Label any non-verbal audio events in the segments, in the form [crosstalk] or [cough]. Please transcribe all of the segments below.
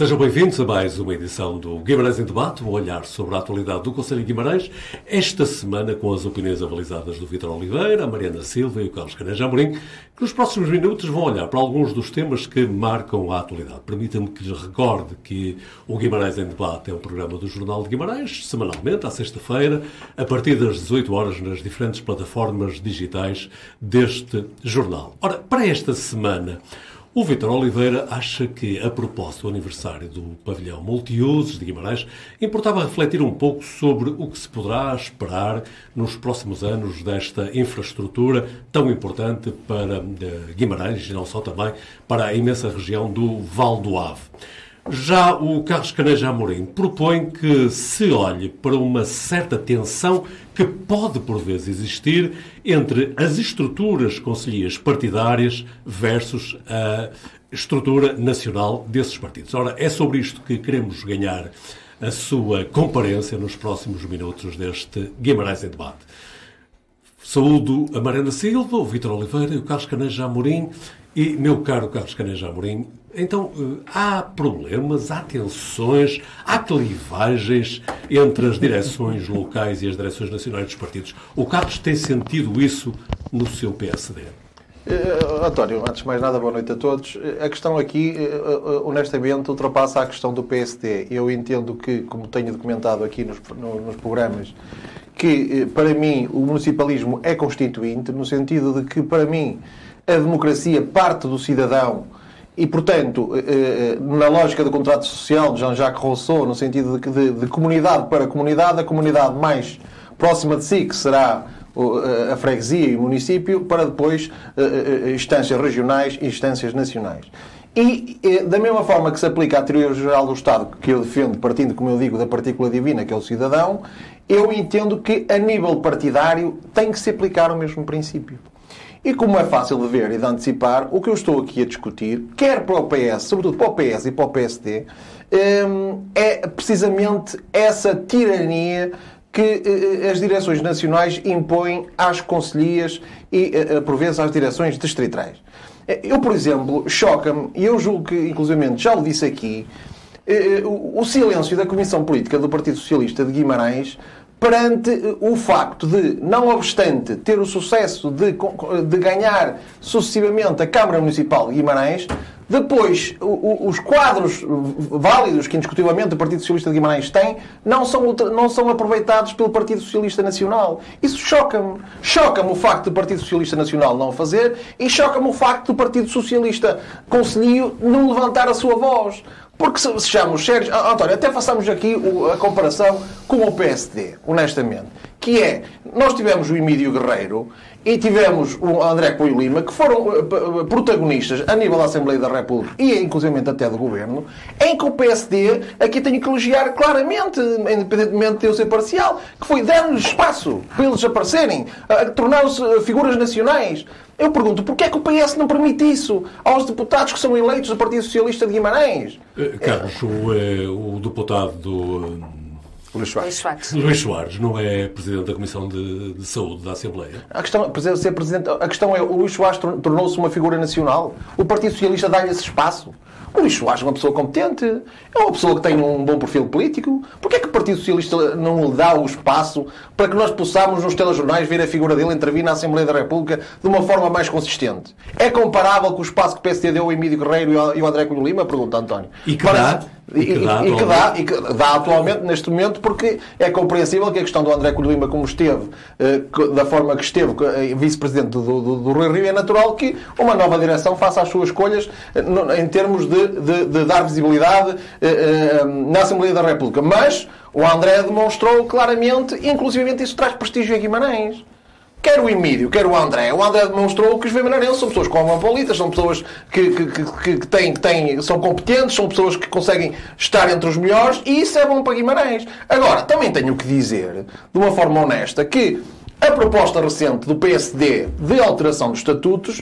Sejam bem-vindos a mais uma edição do Guimarães em Debate, um olhar sobre a atualidade do Conselho de Guimarães, esta semana com as opiniões avalizadas do Vitor Oliveira, a Mariana Silva e o Carlos Caneja que nos próximos minutos vão olhar para alguns dos temas que marcam a atualidade. Permita-me que lhes recorde que o Guimarães em Debate é um programa do Jornal de Guimarães, semanalmente, à sexta-feira, a partir das 18 horas, nas diferentes plataformas digitais deste jornal. Ora, para esta semana, o Vitor Oliveira acha que, a propósito do aniversário do pavilhão multiusos de Guimarães, importava refletir um pouco sobre o que se poderá esperar nos próximos anos desta infraestrutura tão importante para eh, Guimarães e não só também para a imensa região do Val do Ave. Já o Carlos Caneja Amorim propõe que se olhe para uma certa tensão que pode, por vezes, existir entre as estruturas conselhias partidárias versus a estrutura nacional desses partidos. Ora, é sobre isto que queremos ganhar a sua comparência nos próximos minutos deste Guimarães em Debate. Saúdo a Mariana Silva, o Vítor Oliveira e o Carlos Caneja Amorim. E, meu caro Carlos Caneja Amorim, então eh, há problemas, há tensões, há clivagens entre as direções locais e as direções nacionais dos partidos. O Carlos tem sentido isso no seu PSD? Uh, António, antes de mais nada, boa noite a todos. A questão aqui, uh, honestamente, ultrapassa a questão do PSD. Eu entendo que, como tenho documentado aqui nos, no, nos programas, que para mim o municipalismo é constituinte, no sentido de que, para mim, a democracia parte do cidadão e, portanto, eh, eh, na lógica do contrato social de Jean-Jacques Rousseau, no sentido de, de, de, comunidade para comunidade, a comunidade mais próxima de si, que será a freguesia e o município, para depois eh, instâncias regionais e instâncias nacionais. E, da mesma forma que se aplica à teoria geral do Estado, que eu defendo, partindo, como eu digo, da partícula divina, que é o cidadão, eu entendo que, a nível partidário, tem que se aplicar o mesmo princípio. E como é fácil de ver e de antecipar, o que eu estou aqui a discutir, quer para o PS, sobretudo para o PS e para o PSD, hum, é precisamente essa tirania que eh, eh, as direções nacionais impõem às conselhias e, eh, por vezes, às direções distritais. Eu, por exemplo, choca-me, e eu julgo que, inclusive, já o disse aqui, o silêncio da Comissão Política do Partido Socialista de Guimarães perante eh, o facto de, não obstante ter o sucesso de, de ganhar sucessivamente a Câmara Municipal de Guimarães, depois os quadros válidos que indiscutivelmente o Partido Socialista de Guimarães tem não são, não são aproveitados pelo Partido Socialista Nacional. Isso choca-me. Choca-me o facto do Partido Socialista Nacional não fazer e choca-me o facto do Partido Socialista Conselho não levantar a sua voz. Porque sejamos sérios, António, até façamos aqui a comparação com o PSD, honestamente. Que é, nós tivemos o Emílio Guerreiro e tivemos o André Coelho Lima, que foram eh, protagonistas a nível da Assembleia da República e inclusive até do Governo, em que o PSD, aqui tenho que elogiar claramente, independentemente de eu ser parcial, que foi dando-lhes espaço para eles aparecerem, tornaram-se eh, figuras nacionais. Eu pergunto, porquê é que o PS não permite isso aos deputados que são eleitos do Partido Socialista de Guimarães? Carlos, o, o, deputado do... Luís Soares. Luís Soares não é Presidente da Comissão de, de, Saúde da Assembleia? A questão, ser presidente, a questão é, o Luís Soares tornou-se uma figura nacional. O Partido Socialista dá-lhe esse espaço. O Luís Soares é uma pessoa competente, é uma pessoa que tem um bom perfil político. Porquê é que o Partido Socialista não lhe dá o espaço para que nós possamos, nos telejornais, ver a figura dele intervir na Assembleia da República de uma forma mais consistente? É comparável com o espaço que o PSD deu ao Emílio Guerreiro e ao André Cunha Lima? Pergunta António. E que dá? E, que dá, e, que dá, e que dá atualmente, neste momento, porque é compreensível que a questão do André Cunha Lima, como esteve, eh, da forma que esteve, eh, vice-presidente do, do, do Rio Rio, é natural que uma nova direção faça as suas escolhas eh, em termos de, de, de dar visibilidade na Assembleia da República. Mas o André demonstrou claramente, inclusivamente isso traz prestígio a Guimarães. Quer o Emílio, quer o André. O André demonstrou que os Vimaranenses são pessoas cosmopolitas, são pessoas que, que, que, que, têm, têm, são competentes, são pessoas que conseguem estar entre os melhores e isso é bom para Guimarães. Agora, também tenho que dizer, de uma forma honesta, que a proposta recente do PSD de alteração dos estatutos,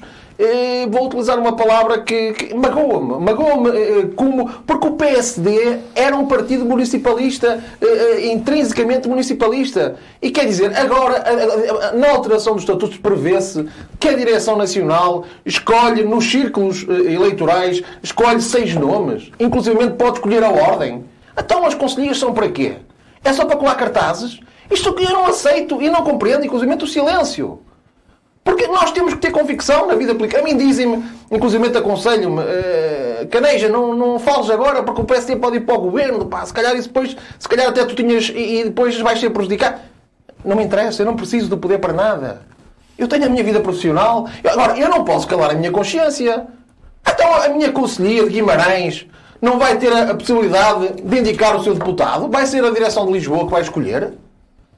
vou utilizar uma palavra que, que magoa-me. Magoa-me eh, como. Porque o PSD era um partido municipalista, eh, intrinsecamente municipalista. E quer dizer, agora, na alteração dos estatutos, prevê-se que a direção nacional escolhe, nos círculos eleitorais, escolhe seis nomes. Inclusive pode escolher a ordem. Então as conselheiras são para quê? É só para colar cartazes? Isto que eu não aceito e não compreendo, inclusive o silêncio. Porque nós temos que ter convicção na vida política. A mim dizem-me, inclusive aconselham-me, uh, Caneja, não, não fales agora porque o PSD pode ir para o governo, pá, se calhar isso depois, se calhar até tu tinhas e, e depois vais ser prejudicado. Não me interessa, eu não preciso do poder para nada. Eu tenho a minha vida profissional. Agora, eu não posso calar a minha consciência. Então a minha conselhia de Guimarães não vai ter a, a possibilidade de indicar o seu deputado? Vai ser a direção de Lisboa que vai escolher?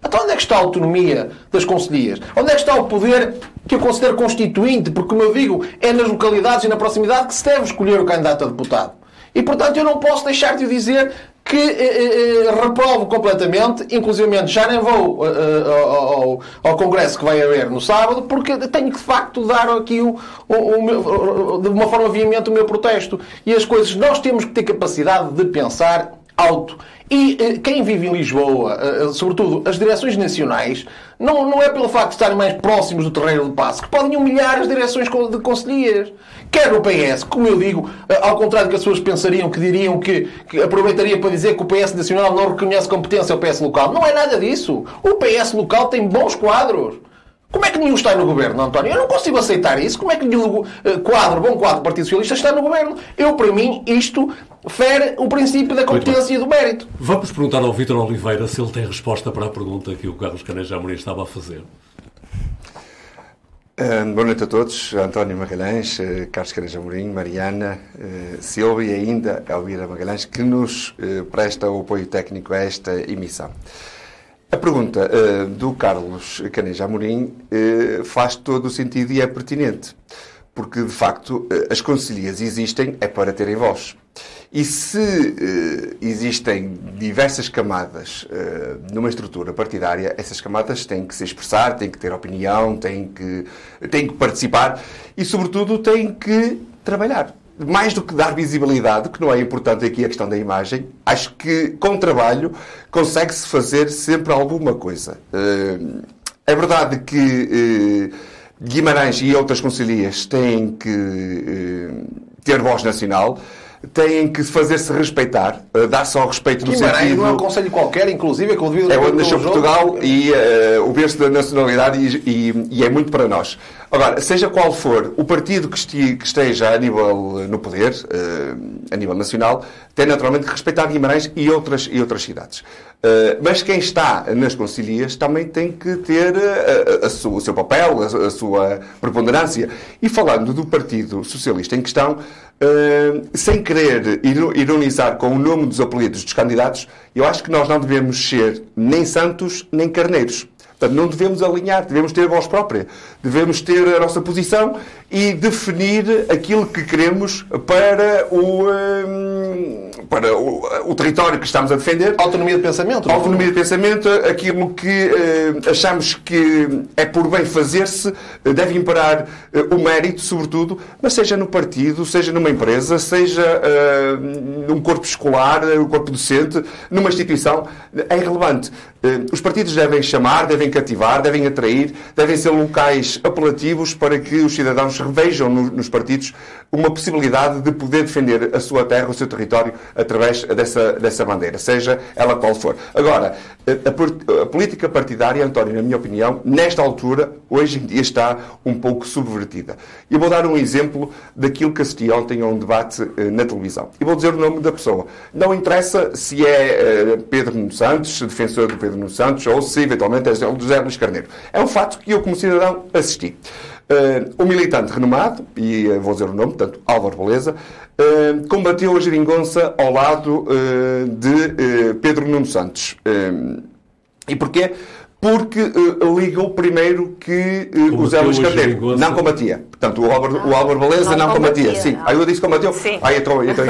Então onde é que está a autonomia das conselhias? Onde é que está o poder que eu considero constituinte? Porque, como eu digo, é nas localidades e na proximidade que se deve escolher o candidato a deputado. E, portanto, eu não posso deixar de dizer que eh, eh, eh reprovo completamente, inclusive já nem vou eh, eh, ao, ao, Congresso que vai haver no sábado, porque tenho que de facto dar aqui o, o, o meu, de uma forma veemente o meu protesto. E as coisas, nós temos que ter capacidade de pensar alto. E eh, quem vive em Lisboa, eh, eh, sobretudo as direções nacionais, não, não é pelo facto de estarem mais próximos do terreiro de passo, que podem humilhar as direções de conselheiras. Quer o PS, como eu digo, ao contrário do que as pessoas pensariam, que diriam que, que aproveitaria para dizer que o PS nacional não reconhece competência ao PS local. Não é nada disso. O PS local tem bons quadros. Como é que nenhum está no governo, António? Eu não consigo aceitar isso. Como é que nenhum quadro, bom quadro do Partido Socialista está no governo? Eu, para mim, isto fere o princípio da competência e do mérito. Vamos perguntar ao Vítor Oliveira se ele tem resposta para a pergunta que o Carlos Caneja Amorim estava a fazer. Uh, boa noite a todos. António Magalhães, uh, Carlos Caneja Amorim, Mariana, uh, Silvia e ainda Elvira Magalhães, que nos uh, presta o apoio técnico a esta emissão. A pergunta do Carlos Caneja Amorim faz todo o sentido e é pertinente, porque de facto as conselheiras existem é para terem voz. E se uh, existem diversas camadas uh, numa estrutura partidária, essas camadas têm que se expressar, têm que ter opinião, têm que, têm que participar e, sobretudo, têm que trabalhar. Mais do que dar visibilidade, que não é importante aqui a questão da imagem, acho que com trabalho consegue-se fazer sempre alguma coisa. Uh, é verdade que Guimarães e outras concilias têm que ter voz nacional têm que fazer-se respeitar, uh, dar-se ao respeito do Guimarães sentido... não é um conselho qualquer, inclusive, é que o devido... É onde nasceu Portugal e uh, o berço da nacionalidade e, e, e, é muito para nós. Agora, seja qual for o partido que, esti, que esteja a nível, no poder, uh, a nível nacional, tem naturalmente que respeitar Guimarães e outras, e outras cidades. mas quem está nas concilias também tem que ter a, a, a o seu papel, a, a sua preponderância. E falando do Partido Socialista em questão, Sem querer ironizar com o nome dos apelidos dos candidatos, eu acho que nós não devemos ser nem santos nem carneiros. Portanto, não devemos alinhar, devemos ter voz própria, devemos ter a nossa posição e definir aquilo que queremos para o, hum, para o, o território que estamos a defender. Autonomia de pensamento. Autonomia de pensamento, aquilo que uh, achamos que é por bem fazer-se, deve imperar uh, o mérito, sobretudo, mas seja no partido, seja numa empresa, seja uh, num corpo escolar, um corpo docente, numa instituição, é irrelevante. Os partidos devem chamar, devem cativar, devem atrair, devem ser locais apelativos para que os cidadãos revejam no, nos partidos uma possibilidade de poder defender a sua terra, o seu território, através dessa, dessa bandeira, seja ela qual for. Agora, a, a, política partidária, António, na minha opinião, nesta altura, hoje em dia está um pouco subvertida. E vou dar um exemplo daquilo que assisti ontem a um debate eh, na televisão. E vou dizer o nome da pessoa. Não interessa se é eh, Pedro Nuno Santos, defensor do Pedro Nuno Santos, ou se eventualmente é José Luís Carneiro. É um fato que eu, como cidadão, assisti. Uh, um militante renomado, e uh, vou dizer o nome, portanto, Álvaro Beleza, uh, combateu a geringonça ao lado de Pedro Nuno Santos. e porquê? porque uh, ligou primeiro que uh, o Zé Luís Carneiro não combatia. Portanto, o Álvaro, o Álvaro Beleza não, não combatia. combatia. Sim. Aí eu disse combateu? Sim. Aí então, então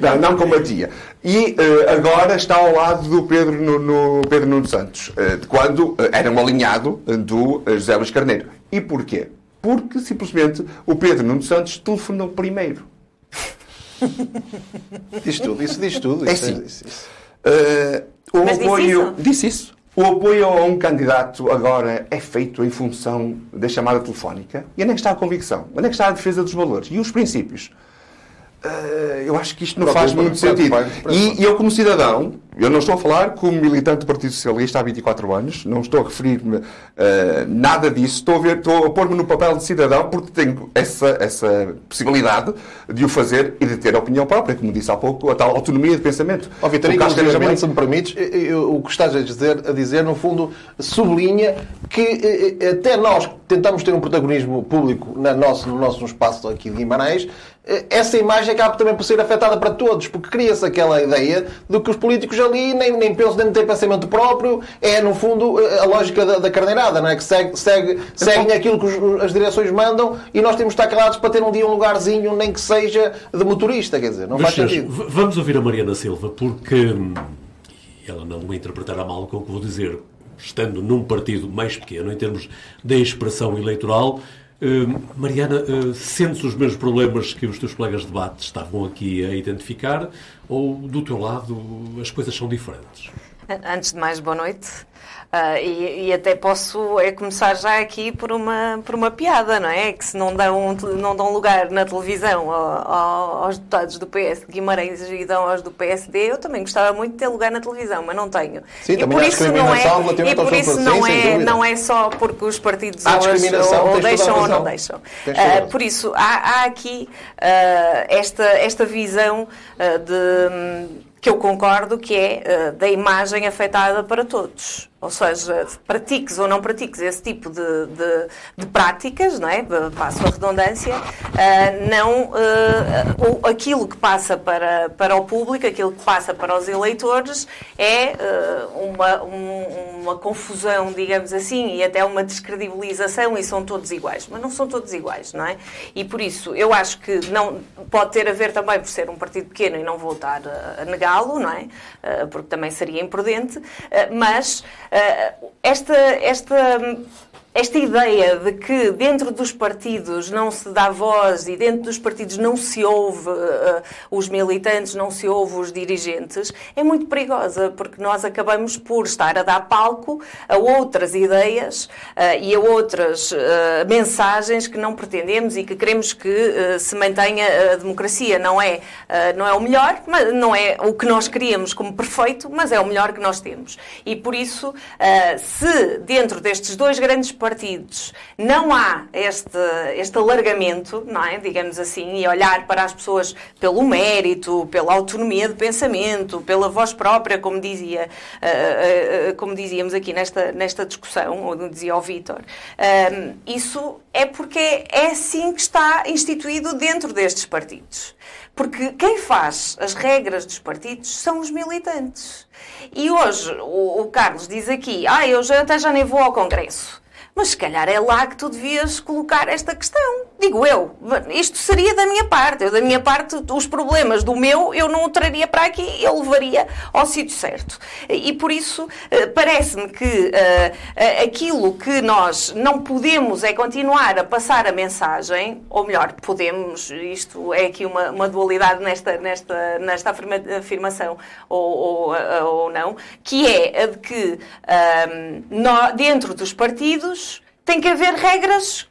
não, não combatia. E uh, agora está ao lado do Pedro, no, no Pedro Nuno Santos, uh, quando era um alinhado do José Luís Carneiro. E porquê? Porque simplesmente o Pedro Nuno Santos telefonou primeiro. diz tudo, isso diz tudo. É sim. Uh, o Mas apoio. Disse isso? Disse isso. O apoio a um candidato agora é feito em função da chamada telefónica. E onde é que está a convicção? Onde é que está a defesa dos valores? E os princípios? Uh, eu acho que isto não faz muito sentido. E eu, como cidadão, eu não estou a falar como militante do Partido Socialista há 24 anos, não estou a referir-me uh, nada disso, estou a, ver, estou a pôr-me no papel de cidadão porque tenho essa, essa possibilidade de o fazer e de ter a opinião própria, como disse há pouco, a tal autonomia de pensamento. Ó Vitor, se me permites, o que estás a dizer, a dizer, no fundo, sublinha que até nós tentamos ter um protagonismo público no nosso, no nosso espaço aqui de Guimarães, essa imagem acaba também por ser afetada para todos, porque cria-se aquela ideia de que os políticos ali nem, nem pensam, nem têm pensamento próprio, é no fundo a lógica da, da carneirada, não é? que segue, segue, seguem aquilo que os, as direções mandam e nós temos de estar calados para ter um dia um lugarzinho, nem que seja de motorista, quer dizer, não Mas, faz sentido. Vamos ouvir a Mariana Silva, porque hum, ela não me interpretará mal com o que vou dizer, estando num partido mais pequeno em termos de expressão eleitoral, Mariana, uh, sentes os mesmos problemas que os teus colegas de debate estavam aqui a identificar ou do teu lado as coisas são diferentes? Antes de mais, boa noite. Uh, e, e, até posso é começar já aqui por uma, por uma piada, não é? Que se não dão, não dão lugar na televisão ao, aos deputados do PS de Guimarães e dão aos do PSD, eu também gostava muito de ter lugar na televisão, mas não tenho. Sim, e por isso não é, e por isso não, é, não é só porque os partidos ou, ou deixam ou não deixam. Uh, por isso, há, há aqui uh, esta, esta visão de que eu concordo que é da imagem afetada para todos ou seja, pratiques ou não pratiques esse tipo de, de, de práticas, não é? passo a redundância, uh, não, uh, aquilo que passa para, para o público, aquilo que passa para os eleitores é uh, uma, um, uma confusão, digamos assim, e até uma descredibilização e são todos iguais. Mas não são todos iguais, não é? E por isso, eu acho que não pode ter a ver também por ser um partido pequeno e não voltar a, a negá-lo, não é? porque também seria imprudente, mas esta, esta esta ideia de que dentro dos partidos não se dá voz e dentro dos partidos não se ouve uh, os militantes, não se ouve os dirigentes, é muito perigosa, porque nós acabamos por estar a dar palco a outras ideias uh, e a outras uh, mensagens que não pretendemos e que queremos que se mantenha a democracia. Não é, não é o melhor, mas não é o que nós queríamos como perfeito, mas é o melhor que nós temos. E por isso, se dentro destes dois grandes partidos não há este, este alargamento, não é? digamos assim, e olhar para as pessoas pelo mérito, pela autonomia de pensamento, pela voz própria, como dizia, uh, uh, como dizíamos aqui nesta, nesta discussão, ou dizia o Vítor, isso é porque é assim que está instituído dentro destes partidos. Porque quem faz as regras dos partidos são os militantes. E hoje o, o Carlos diz aqui: ah, eu já, até já nem vou ao Congresso. Mas se calhar é lá que tu devias colocar esta questão. Digo eu. Isto seria da minha parte. Eu, da minha parte, os problemas do meu, eu não o traria para aqui, eu levaria ao sítio certo. E por isso, eh, parece-me que uh, aquilo que nós não podemos é continuar a passar a mensagem, ou melhor, podemos, isto é aqui uma, uma dualidade nesta, nesta, nesta afirmação, ou, ou, ou não, que é a de que uh, dentro dos partidos tem que haver regras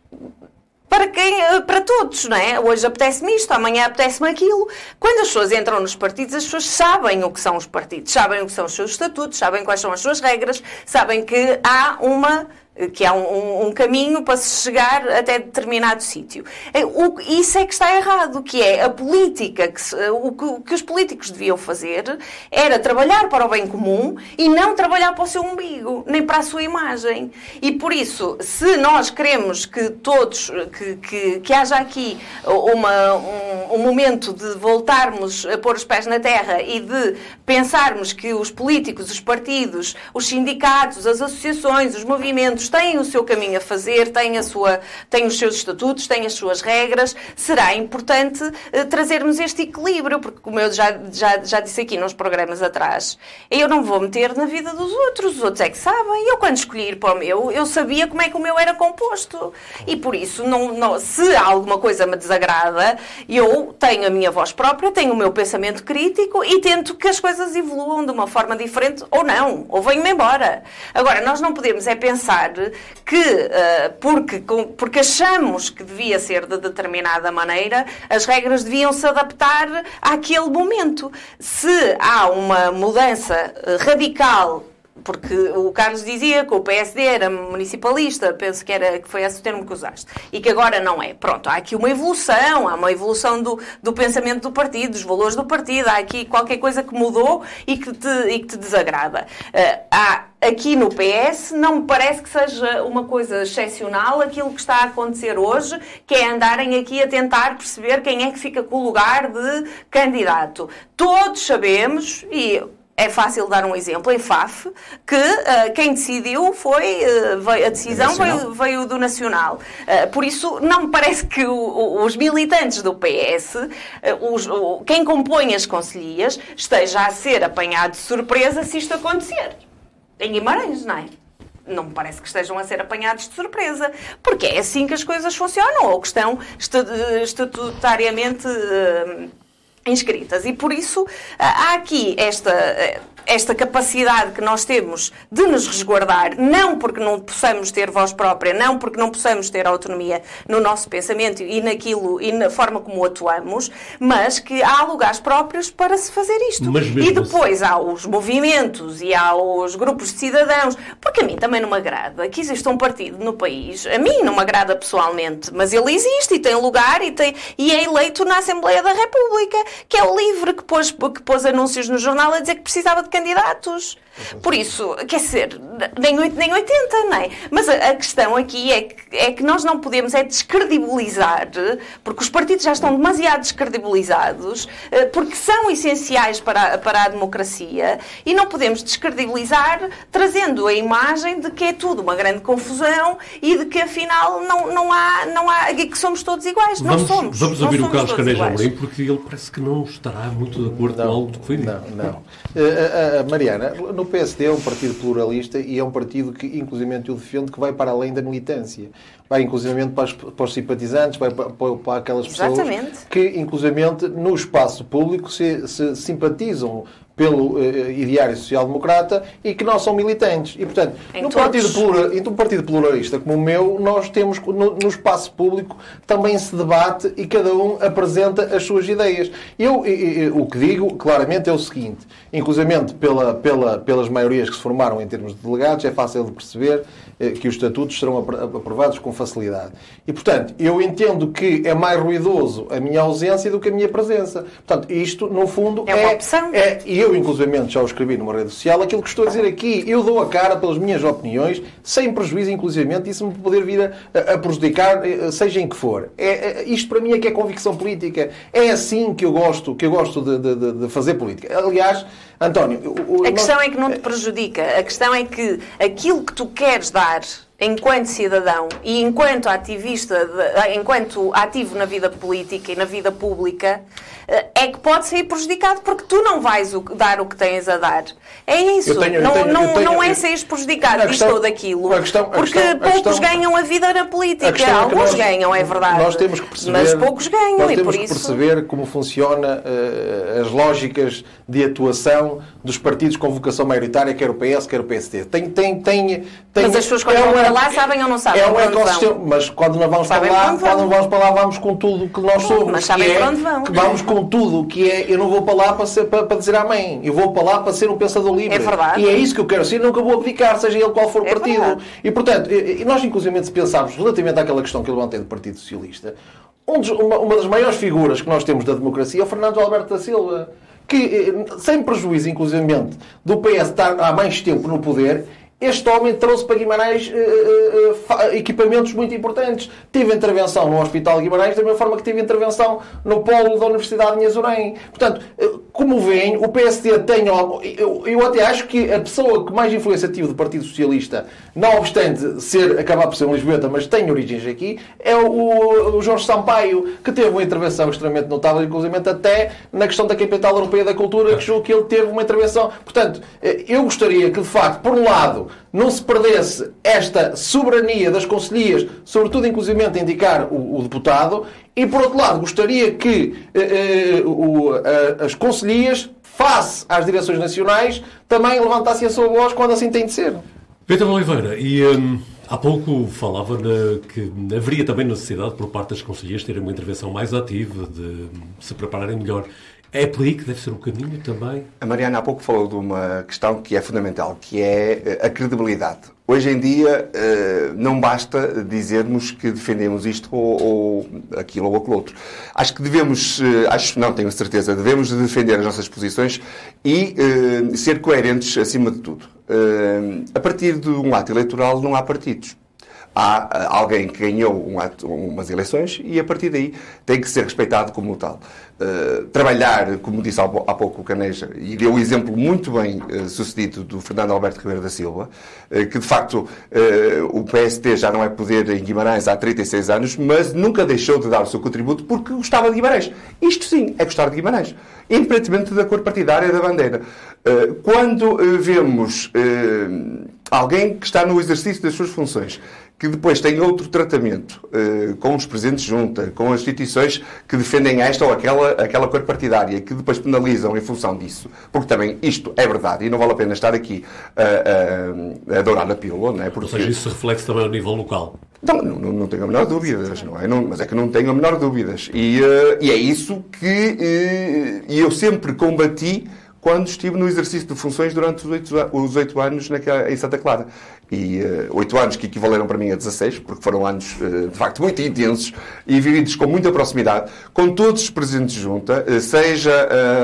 para quem, eh, para todos, não é? Hoje apetece-me isto, amanhã apetece-me aquilo. Quando as pessoas entram nos partidos, as pessoas sabem o que são os partidos, sabem o que são os seus estatutos, sabem quais são as suas regras, sabem que há uma que há um, um, caminho para se chegar até determinado sítio. É, isso é que está errado, que é a política, que se, o, que, o, que, os políticos deviam fazer era trabalhar para o bem comum e não trabalhar para o seu umbigo, nem para a sua imagem. E por isso, se nós queremos que todos, que, que, que haja aqui uma, um, um momento de voltarmos a pôr os pés na terra e de pensarmos que os políticos, os partidos, os sindicatos, as associações, os movimentos têm o seu caminho a fazer, têm, a sua, têm os seus estatutos, têm as suas regras, será importante uh, trazermos este equilíbrio, porque, como eu já, já, já disse aqui nos programas atrás, eu não vou meter na vida dos outros, os outros é que sabem. Eu, quando escolhi ir para o meu, eu sabia como é que o meu era composto. E por isso, não, não, se alguma coisa me desagrada, eu tenho a minha voz própria, tenho o meu pensamento crítico e tento que as coisas evoluam de uma forma diferente ou não, ou venho-me embora. Agora, nós não podemos é pensar que, uh, porque, porque achamos que devia ser de determinada maneira, as regras deviam se adaptar àquele momento. Se há uma mudança eh, radical porque o Carlos dizia que o PSD era municipalista, penso que, era, que foi esse o termo que usaste, e que agora não é. Pronto, há aqui uma evolução, há uma evolução do, do pensamento do partido, dos valores do partido, há aqui qualquer coisa que mudou e que te, e que te desagrada. Uh, há aqui no PS não me parece que seja uma coisa excepcional aquilo que está a acontecer hoje, que é andarem aqui a tentar perceber quem é que fica com o lugar de candidato. Todos sabemos, e é fácil dar um exemplo, em FAF, que uh, quem decidiu foi, uh, veio, a decisão veio, veio, do Nacional. Uh, por isso, não me parece que o, o, os militantes do PS, os, o, quem compõe as conselhias, esteja a ser apanhado de surpresa se isto acontecer. Em Guimarães, não é? não me parece que estejam a ser apanhados de surpresa, porque é assim que as coisas funcionam, ou que estão estatutariamente inscritas. E por isso há aqui esta esta capacidade que nós temos de nos resguardar, não porque não possamos ter voz própria, não porque não possamos ter autonomia no nosso pensamento e naquilo e na forma como atuamos, mas que há lugares próprios para se fazer isto. E depois assim... há os movimentos e há os grupos de cidadãos, porque a mim também não me agrada que exista um partido no país, a mim não me agrada pessoalmente, mas ele existe e tem lugar e, tem, e é eleito na Assembleia da República, que é o LIVRE que pôs, que pôs anúncios no jornal a dizer que precisava de candidatos. Por isso, quer dizer, nem 8 nem 80, não é? Mas a, a, questão aqui é que, é que nós não podemos é descredibilizar, porque os partidos já estão demasiado descredibilizados, eh, porque são essenciais para, para a democracia, e não podemos descredibilizar trazendo a imagem de que é tudo uma grande confusão e de que afinal não, não há, não há, que somos todos iguais. Não vamos, somos. Vamos ouvir o Carlos Caneja Amorim, porque ele parece que não estará muito de acordo não, com algo que foi dito. Não, não. Uh, uh, Mariana, no PSD é um partido pluralista e é um partido que, inclusive, eu defendo que vai para além da militância. Vai, inclusive, para os, para os simpatizantes, vai para, para aquelas pessoas Exatamente. que, inclusive, no espaço público se, se simpatizam pelo uh, ideário social-democrata e que não são militantes. E, portanto, num partido, plural, num partido pluralista como o meu, nós temos, no, no, espaço público, também se debate e cada um apresenta as suas ideias. Eu, eu o que digo, claramente, é o seguinte, inclusive pela, pela, pelas maiorias que se formaram em termos de delegados, é fácil de perceber eh, que os estatutos serão aprovados com facilidade. E, portanto, eu entendo que é mais ruidoso a minha ausência do que a minha presença. Portanto, isto, no fundo, é... Uma opção. É, e eu, inclusive, já o escrevi numa rede social, aquilo que estou a dizer aqui, eu dou a cara pelas minhas opiniões, sem prejuízo, inclusive, isso me poder vir a, a, prejudicar, eh, seja em que for. É, é, isto, para mim, é que é convicção política. É assim que eu gosto, que eu gosto de, de, de fazer política. Aliás, António... O, a questão nós... é que não te prejudica. A questão é que aquilo que tu queres dar enquanto cidadão e enquanto ativista, de, enquanto ativo na vida política e na vida pública, eh, é que pode ser prejudicado porque tu não vais dar o que tens a dar. É isso. Tenho, não, tenho, não, tenho, não é seres prejudicado disto ou daquilo. Questão, porque questão, poucos questão, ganham a vida na política. É Alguns nós, ganham, é verdade. Nós temos que perceber, mas poucos ganham. Nós temos que perceber como funciona uh, as lógicas de atuação dos partidos com vocação maioritária, quer o PS, quer o PSD. Tem, tem, tem, tem, mas as pessoas quando é vão lá sabem ou não sabem? É um ecossistema, mas quando não vamos sabem para lá, quando vamos para lá, vamos com tudo que nós somos. Mas sabem é, para onde vão. Que vamos com tudo, que é eu não vou para lá para, ser, para, para dizer amém. Eu vou para lá para ser um pensador livre. É verdade. E é isso que eu quero ser, nunca vou abdicar, seja ele qual for o é partido. Verdade. E portanto, e nós inclusive se pensarmos relativamente àquela questão que eu levantei do Partido Socialista, um dos, uma, uma das maiores figuras que nós temos da democracia é o Fernando Alberto da Silva que, eh, sem prejuízo, inclusive, do PS estar há mais tempo no poder, este homem trouxe para Guimarães uh, uh, equipamentos muito importantes. Teve intervenção no Hospital de Guimarães, da mesma forma que teve intervenção no polo da Universidade de Nhazurém. Portanto, como veem, o PSD tem. Eu, eu, até acho que a pessoa que mais influência tive do Partido Socialista, não obstante ser, acabar por ser um Lisboeta, mas tem origens aqui, é o, o Jorge Sampaio, que teve uma intervenção extremamente notável, inclusive até na questão da capital europeia da cultura, que julgo que ele teve uma intervenção. Portanto, eu gostaria que, de facto, por um lado, não se perdesse esta soberania das conselhias, sobretudo inclusivamente a indicar o, o deputado, e por outro lado gostaria que eh, eh, o, a, as conselhias, face às direções nacionais, também levantassem a sua voz quando assim tem de ser. Pedro Oliveira, e hum, há pouco falava na, que haveria também necessidade por parte das conselheiras terem uma intervenção mais ativa, de se prepararem melhor. É por aí que deve ser o caminho também? A Mariana há pouco falou de uma questão que é fundamental, que é eh, a credibilidade. Hoje em dia eh, não basta dizermos que defendemos isto ou, aquilo ou aquilo outro. Acho que devemos, eh, acho não, tenho certeza, devemos defender as nossas posições e ser coerentes acima de tudo. A partir de um ato eleitoral não há partidos há alguém que ganhou um ato, umas eleições e a partir daí tem que ser respeitado como tal. Uh, trabalhar, como disse há pouco o Caneja, e deu um exemplo muito bem uh, sucedido do Fernando Alberto Ribeiro da Silva, uh, que de facto o PST já não é poder em Guimarães há 36 anos, mas nunca deixou de dar o seu contributo porque gostava de Guimarães. Isto sim é gostar de Guimarães, independentemente da cor partidária da bandeira. quando vemos alguém que está no exercício das suas funções que depois tem outro tratamento uh, com os presentes junta, com as instituições que defendem esta ou aquela, aquela cor partidária, que depois penalizam em função disso. Porque também isto é verdade e não vale a pena estar aqui a, a, a dourar a pílula, não é? Porque... Ou seja, isso se reflete também ao nível local. Não, não, não tenho a menor dúvidas, não é? Não, mas é que não tenho a menor dúvidas. E, uh, e é isso que uh, eu sempre combati quando estive no exercício de funções durante os oito anos naquela, em Santa Clara. E eh, oito uh, anos que equivaleram para mim a 16, porque foram anos uh, de facto muito intensos e vividos com muita proximidade, com todos os presentes junta, uh, seja,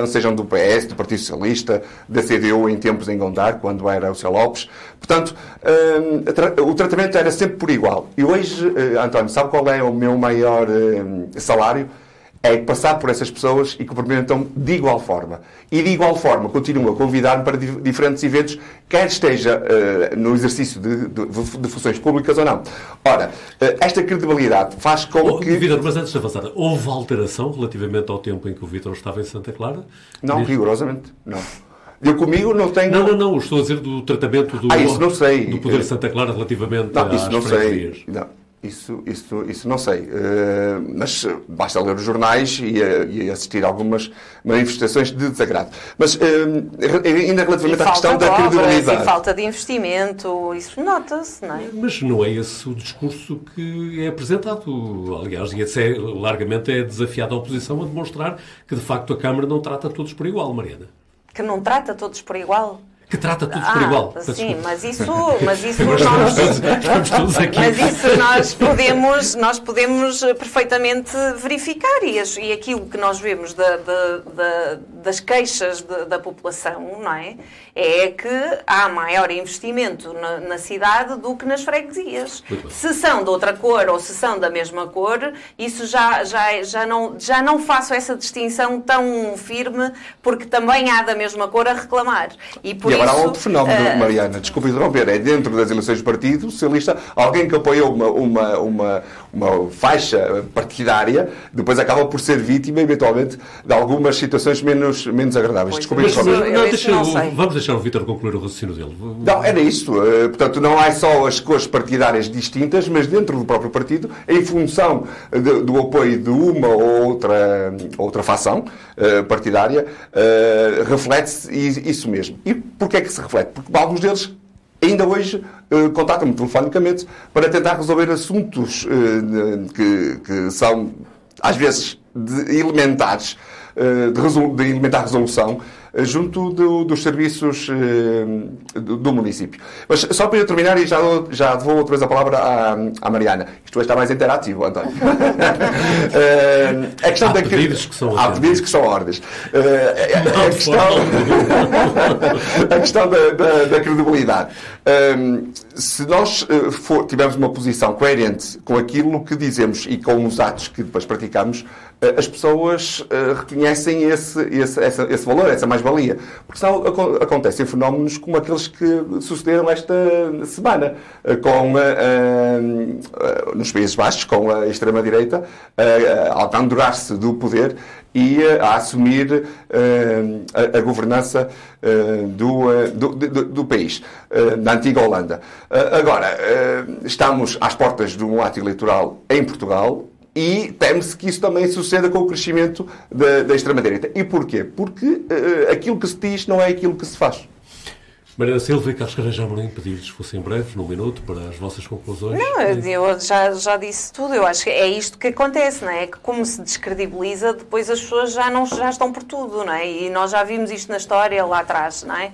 sejam do PS, do Partido Socialista, da CDU em tempos em Gondar, quando era o Céu Lopes. Portanto, o tratamento era sempre por igual. E hoje, António, sabe qual é o meu maior salário? É passar por essas pessoas e cumprimentam de igual forma. E de igual forma continuam a convidar-me para diferentes eventos, quer esteja uh, no exercício de, de, de, funções públicas ou não. Ora, uh, esta credibilidade faz com oh, que. Vitor, mas antes de avançar, houve alteração relativamente ao tempo em que o Vitor estava em Santa Clara? Não, rigorosamente, não. Eu comigo não tenho. Não, não, não. Estou a dizer do tratamento do, ah, isso não sei. do Poder de Santa Clara relativamente não, isso às não sei. Não. Isso, isso, isso não sei. Uh, mas basta ler os jornais e, uh, e, assistir algumas manifestações de desagrado. Mas uh, ainda relativamente à questão da credibilidade. E falta de investimento, isso nota-se, não é? Mas não é esse o discurso que é apresentado. Aliás, e é, largamente é desafiado a oposição a demonstrar que, de facto, a Câmara não trata todos por igual, Mariana. Que não trata todos por igual? Que trata tudo ah, por igual. Sim, mas isso, mas isso nós, [laughs] mas isso nós podemos, nós podemos perfeitamente verificar e, e aquilo que nós vemos da, da, da, das queixas da população, não é, é que há maior investimento na, na cidade do que nas freguesias. Se são de outra cor ou se são da mesma cor, isso já já já não já não faço essa distinção tão firme porque também há da mesma cor a reclamar. E por agora há outro fenómeno, uh... Mariana, desculpe interromper, é dentro das eleições do Partido Socialista, alguém que apoiou uma, uma, uma, uma faixa partidária, depois acaba por ser vítima, eventualmente, de algumas situações menos, menos agradáveis. Desculpe interromper. Não, deixa, vamos deixar o Vitor concluir o raciocínio dele. Não, era isso. Uh, portanto, não há só as cores partidárias distintas, mas dentro do próprio partido, em função de, do apoio de uma ou outra, outra facção uh, partidária, uh, reflete-se isso mesmo. E porquê é que se reflete? Porque alguns deles ainda hoje uh, contactam-me telefonicamente para tentar resolver assuntos uh, que, que, são, às vezes, de elementares, uh, de, de elementar resolução, junto do, dos serviços uh, do, do, município. Mas só para eu terminar, e já, já devolvo outra vez a palavra à, à Mariana. Isto hoje está mais interativo, António. uh, [laughs] a questão há da pedidos que são Há pedidos que são ordens. Uh, a, questão, [laughs] a questão da, da, da credibilidade. se nós for, tivermos uma posição coerente com aquilo que dizemos e com os atos que depois praticamos, as pessoas reconhecem esse, esse, esse, valor, essa mais-valia. Porque senão acontecem fenómenos como aqueles que sucederam esta semana, eh, com, uh, nos Países Baixos, com a extrema-direita a apandurar-se do poder e a assumir a, a, governança do, do, do, do, país, da antiga Holanda. agora, estamos às portas de um ato eleitoral em Portugal e teme-se que isso também suceda com o crescimento da, da extrema-direita. E porquê? Porque uh, aquilo que se diz não é aquilo que se faz. Mariana Silva e Carlos Carreja Amorim, pedi-lhes fossem breves, num minuto, para as vossas conclusões. Não, eu já, já disse tudo. Eu acho que é isto que acontece, não é? É que como se descredibiliza, depois as pessoas já, não, já estão por tudo, não é? E nós já vimos isto na história lá atrás, não é?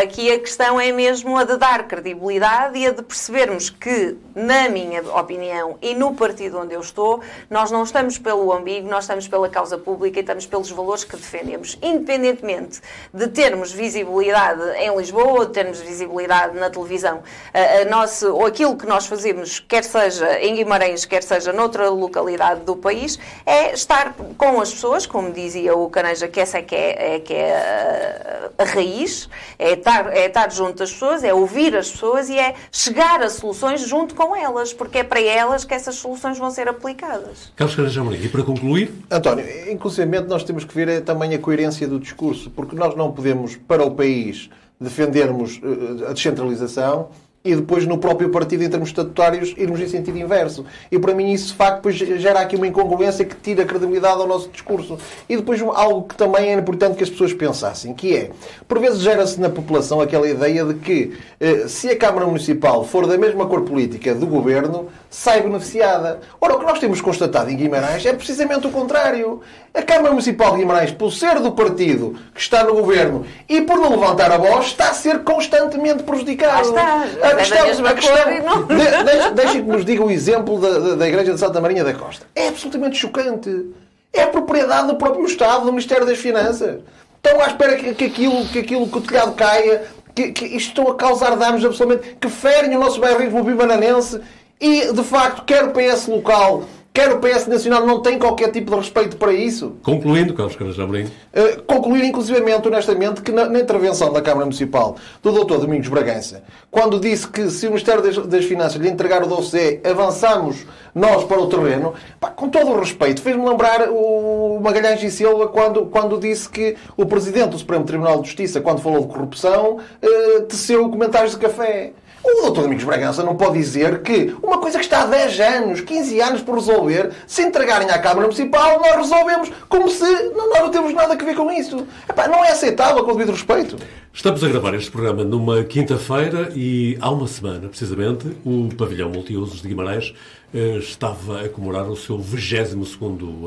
Aqui a questão é mesmo a de dar credibilidade e a de percebermos que, na minha opinião e no partido onde eu estou, nós não estamos pelo umbigo, nós estamos pela causa pública e estamos pelos valores que defendemos. Independentemente de termos visibilidade em Lisboa, ou de termos visibilidade na televisão, a, a nosso, ou aquilo que nós fazemos, quer seja em Guimarães, quer seja noutra localidade do país, é estar com as pessoas, como dizia o Caneja, que essa é que é, é que é a, a, raiz, é estar, é estar junto das pessoas, é ouvir as pessoas e é chegar a soluções junto com elas, porque é para elas que essas soluções vão ser aplicadas. Carlos Caneja e para concluir? António, inclusive nós temos que ver é também a coerência do discurso, porque nós não podemos, para o país, defendermos eh, a descentralização e depois no próprio partido, em termos estatutários, irmos em sentido inverso. E para mim isso, de facto, gera aqui uma incongruência que tira credibilidade ao nosso discurso. E depois algo que também é importante que as pessoas pensassem, que é, por vezes gera-se na população aquela ideia de que eh, se a Câmara Municipal for da mesma cor política do Governo, sai beneficiada. Ora, o que nós temos constatado em Guimarães é precisamente o contrário. A Câmara Municipal de Guimarães, por ser do partido que está no Governo e por não levantar a voz, está a ser constantemente prejudicado. Ah, está a questão, a questão de, deixem que nos diga o exemplo da, da, da Igreja de Santa Marinha da Costa. É absolutamente chocante. É a propriedade do próprio Estado, do Ministério das Finanças. Estão à espera que, que, aquilo, que aquilo, que o telhado caia, que, que isto estão a causar danos absolutamente, que ferem o nosso bairro bibananense e, de facto, quer o PS local quer o PS Nacional não tem qualquer tipo de respeito para isso. Concluindo, Carlos Caras Amorim. Uh, concluir, inclusivamente, honestamente, que na, na, intervenção da Câmara Municipal do Dr. Domingos Bragança, quando disse que se o Ministério das, das Finanças lhe entregar o dossiê, avançamos nós para o terreno, pá, com todo o respeito, fez-me lembrar o Magalhães e Silva quando, quando disse que o Presidente do Supremo Tribunal de Justiça, quando falou de corrupção, uh, teceu comentários de café. O doutor Domingos Bragança não pode dizer que uma coisa que está há 10 anos, 15 anos por resolver, se entregarem à Câmara Municipal, nós resolvemos como se nós não temos nada a ver com isso. Epá, não é aceitável, com o devido respeito. Estamos a gravar este programa numa quinta-feira e há uma semana, precisamente, o pavilhão multiusos de Guimarães eh, estava a comemorar o seu 22